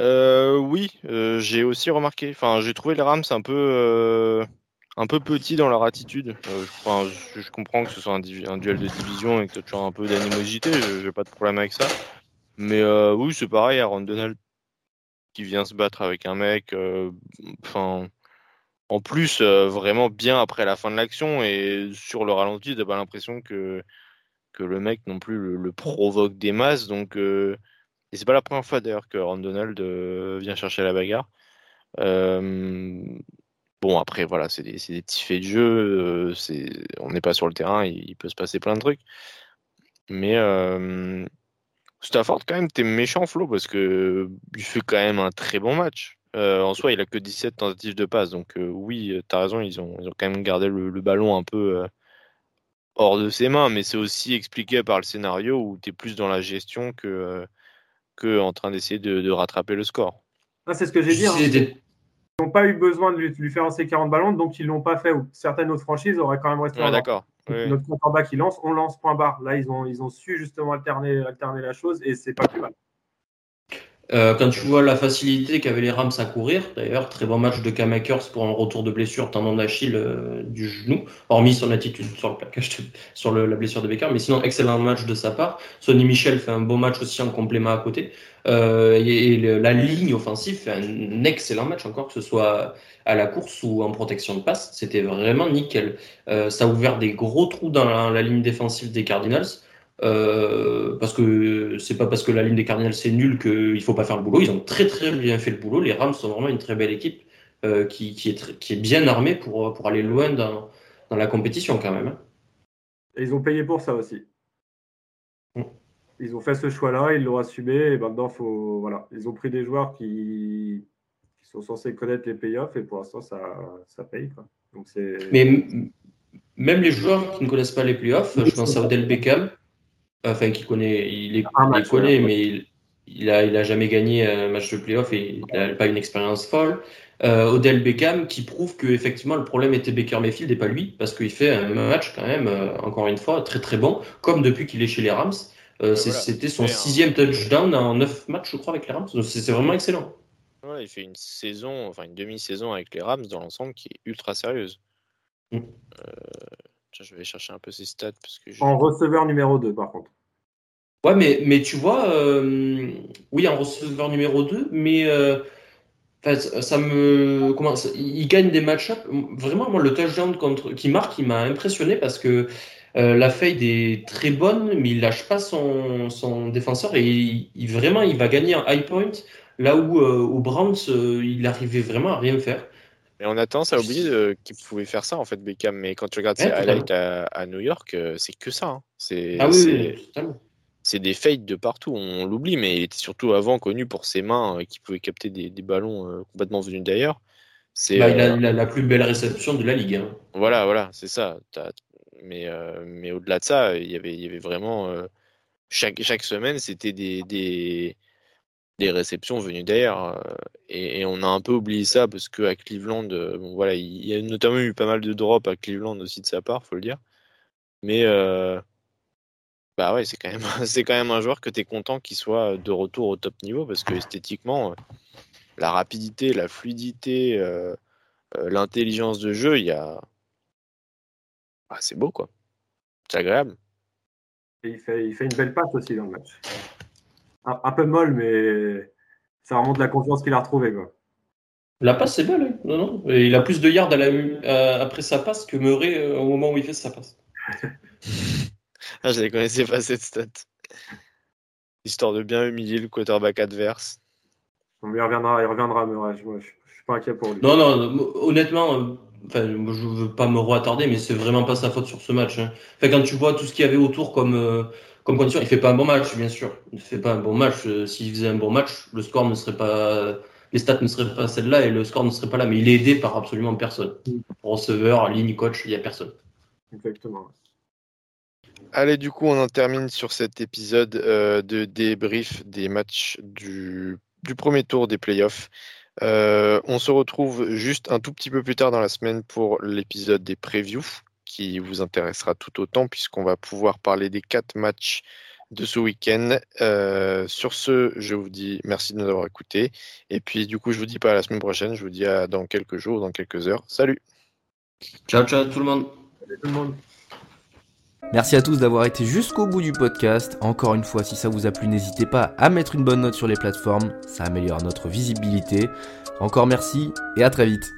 Euh, oui, euh, j'ai aussi remarqué. Enfin, j'ai trouvé les Rams un peu, un peu petits dans leur attitude. Enfin, je, je, comprends que ce soit un, duel de division et que tu as un peu d'animosité. J'ai pas de problème avec ça. Mais oui, c'est pareil. Aaron Donald qui vient se battre avec un mec. Enfin en plus euh, vraiment bien après la fin de l'action et sur le ralenti, t'as pas l'impression que que le mec non plus le, provoque des masses. Donc euh, et c'est pas la première fois d'ailleurs que Ron Donald euh, vient chercher la bagarre. bon après voilà, c'est des, des, petits faits de jeu. on n'est pas sur le terrain, il, il, peut se passer plein de trucs. Mais Stafford quand même, t'es méchant Flo parce que il fait quand même un très bon match. Euh, en soi, il a que 17 tentatives de passe. Donc euh, oui, tu as raison, ils ont, ils ont quand même gardé le, le ballon un peu euh, hors de ses mains, mais c'est aussi expliqué par le scénario où tu es plus dans la gestion que, que en train d'essayer de, de, rattraper le score. Ah, c'est ce que j'ai dit. Hein. Ils n'ont pas eu besoin de lui, lui faire lancer 40 ballons, donc ils ne l'ont pas fait. Certaines autres franchises auraient quand même resté. Ouais, d'accord. Notre compte en bas qui lance, on lance point barre. Là, ils ont, ils ont su justement alterner, alterner la chose et c'est pas plus mal. Euh, quand tu vois la facilité qu'avaient les Rams à courir, d'ailleurs, très bon match de Cam Akers pour un retour de blessure tendon d'Achille euh, du genou, hormis son attitude sur le plaquage, de, sur le, la blessure de Baker, mais sinon, excellent match de sa part. Sonny Michel fait un beau match aussi en complément à côté. Euh, et, la ligne offensive fait un excellent match encore, que ce soit à la course ou en protection de passe. C'était vraiment nickel. Euh, ça a ouvert des gros trous dans la ligne défensive des Cardinals. Euh, parce que c'est pas parce que la ligne des Cardinals c'est nul qu'il faut pas faire le boulot. Ils ont très très bien fait le boulot. Les Rams sont vraiment une très belle équipe euh, qui, qui, est très, qui est bien armée pour, pour aller loin dans, dans la compétition quand même. Hein. Et ils ont payé pour ça aussi. Mm. Ils ont fait ce choix-là, ils l'ont assumé et maintenant faut voilà, ils ont pris des joueurs qui, qui sont censés connaître les payoffs et pour l'instant ça, ça paye quoi. Donc c'est. Mais même les joueurs qui ne connaissent pas les playoffs, je pense à Odell Beckham enfin qui connaît, il, est, il les connaît, mais il, il, a, il a jamais gagné un match de playoff et il n'a pas une expérience folle. Euh, Odell Beckham qui prouve que effectivement le problème était Baker Mayfield et pas lui parce qu'il fait un match quand même euh, encore une fois très très bon comme depuis qu'il est chez les Rams. Euh, C'était son sixième touchdown en neuf matchs je crois avec les Rams. C'est vraiment excellent. Ouais, il fait une saison, enfin une demi-saison avec les Rams dans l'ensemble qui est ultra sérieuse. Mm. Tiens, je vais chercher un peu ses stats. Parce que je... En receveur numéro 2, par contre. Ouais, mais, mais tu vois, euh, oui, en receveur numéro 2, mais euh, ça me. Comment, ça, il gagne des match-ups. Vraiment, moi, le touchdown contre, qui marque, il m'a impressionné parce que euh, la fade est très bonne, mais il lâche pas son, son défenseur et il, il, vraiment, il va gagner un high point là où au Browns, il arrivait vraiment à rien faire. Mais on a tendance à oublier euh, qu'il pouvait faire ça, en fait, Beckham. Mais quand tu regardes ses highlights à, à, New York, euh, c'est que ça. Hein. C'est ah oui, oui, des fades de partout. On l'oublie, mais il était surtout avant connu pour ses mains euh, qui pouvaient capter des, des ballons complètement venus d'ailleurs. C'est bah, il a, il a la plus belle réception de la ligue. Hein. Voilà, voilà, c'est ça. Mais, mais au-delà de ça, il y avait, il y avait vraiment. chaque, chaque semaine, c'était des, des des réceptions venues d'ailleurs. Et, on a un peu oublié ça parce qu'à Cleveland, bon, voilà, il y a notamment eu pas mal de drops à Cleveland aussi de sa part, faut le dire. Mais euh, bah ouais, c'est quand même c'est quand même un joueur que tu es content qu'il soit de retour au top niveau parce que esthétiquement, la rapidité, la fluidité, euh, euh, l'intelligence de jeu, il y a ah, c'est beau quoi. C'est agréable. Il fait, il fait une belle passe aussi dans le match un, un, peu molle, mais ça remonte la confiance qu'il a retrouvée. Quoi. La passe, c'est belle. Hein non, non. Et il a plus de yards à la, euh, après sa passe que Murray euh, au moment où il fait sa passe. ah, je ne connaissais pas cette stat. Histoire de bien humilier le quarterback adverse. il reviendra, il reviendra Murray. Je, ne suis pas inquiet pour lui. Non, non, honnêtement, enfin, je veux pas me re-attarder, mais c'est vraiment pas sa faute sur ce match. Hein. Enfin, quand tu vois tout ce qu'il y avait autour comme, euh, comme condition, il fait pas un bon match, bien sûr. Il fait pas un bon match. Euh, s'il faisait un bon match, le score ne serait pas, les stats ne seraient pas celles-là et le score ne serait pas là. Mais il est aidé par absolument personne. Mm. Receveur, ligne, coach, il y a personne. Exactement. Allez, du coup, on en termine sur cet épisode euh, de débrief des matchs du, du premier tour des playoffs. Euh, on se retrouve juste un tout petit peu plus tard dans la semaine pour l'épisode des previews qui vous intéressera tout autant puisqu'on va pouvoir parler des quatre matchs de ce week-end. Euh, sur ce, je vous dis merci de nous avoir écoutés. Et puis, du coup, je vous dis pas à la semaine prochaine, je vous dis à dans quelques jours, dans quelques heures. Salut. Ciao, ciao tout le monde. Salut tout le monde. Merci à tous d'avoir été jusqu'au bout du podcast. Encore une fois, si ça vous a plu, n'hésitez pas à mettre une bonne note sur les plateformes, ça améliore notre visibilité. Encore merci et à très vite.